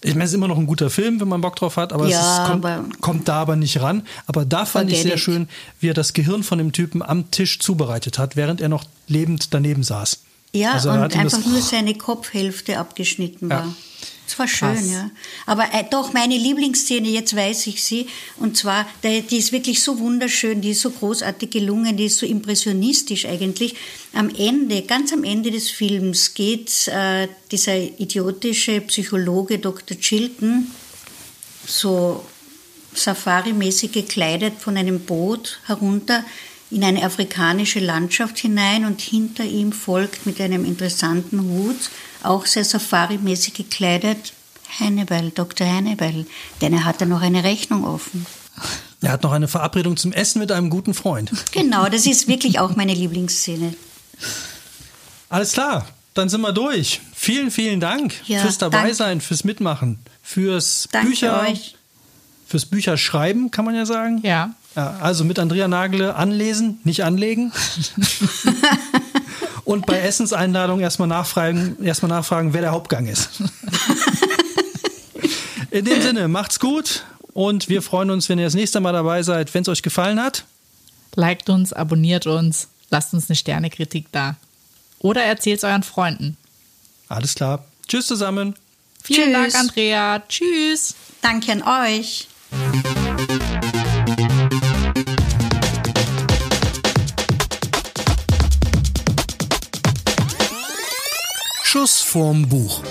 Ich meine, es ist immer noch ein guter Film, wenn man Bock drauf hat, aber Ja, es ist, kommt, aber- kommt da aber nicht ran. Aber da fand ich sehr schön, wie er das Gehirn von dem Typen am Tisch zubereitet hat, während er noch lebend daneben saß. Ja, Also und einfach nur seine Kopfhälfte abgeschnitten Ja. war. Das war schön, Krass. ja. Aber äh, doch, meine Lieblingsszene, jetzt weiß ich sie, und zwar, die ist wirklich so wunderschön, die ist so großartig gelungen, die ist so impressionistisch eigentlich. Am Ende, ganz am Ende des Films geht äh, dieser idiotische Psychologe Dr. Chilton so safari-mäßig gekleidet von einem Boot herunter in eine afrikanische Landschaft hinein und hinter ihm folgt mit einem interessanten Hut, auch sehr safari-mäßig gekleidet, Hannibal, Dr. Hannibal, denn er hatte noch eine Rechnung offen. Er hat noch eine Verabredung zum Essen mit einem guten Freund. Genau, das ist wirklich auch meine Lieblingsszene. Alles klar, dann sind wir durch. Vielen, vielen Dank Ja, fürs dabei dank- sein, fürs Mitmachen, fürs Danke Bücher, euch. fürs Bücherschreiben, kann man ja sagen. ja. Ja, also mit Andrea Nagele anlesen, nicht anlegen. Und bei Essenseinladung erstmal nachfragen, erstmal nachfragen, wer der Hauptgang ist. In dem Sinne, macht's gut und wir freuen uns, wenn ihr das nächste Mal dabei seid, wenn es euch gefallen hat. Liked uns, abonniert uns, lasst uns eine Sternekritik da. Oder erzählt es euren Freunden. Alles klar. Tschüss zusammen. Vielen Tschüss. Dank, Andrea. Tschüss. Danke an euch. Schuss vorm Buch.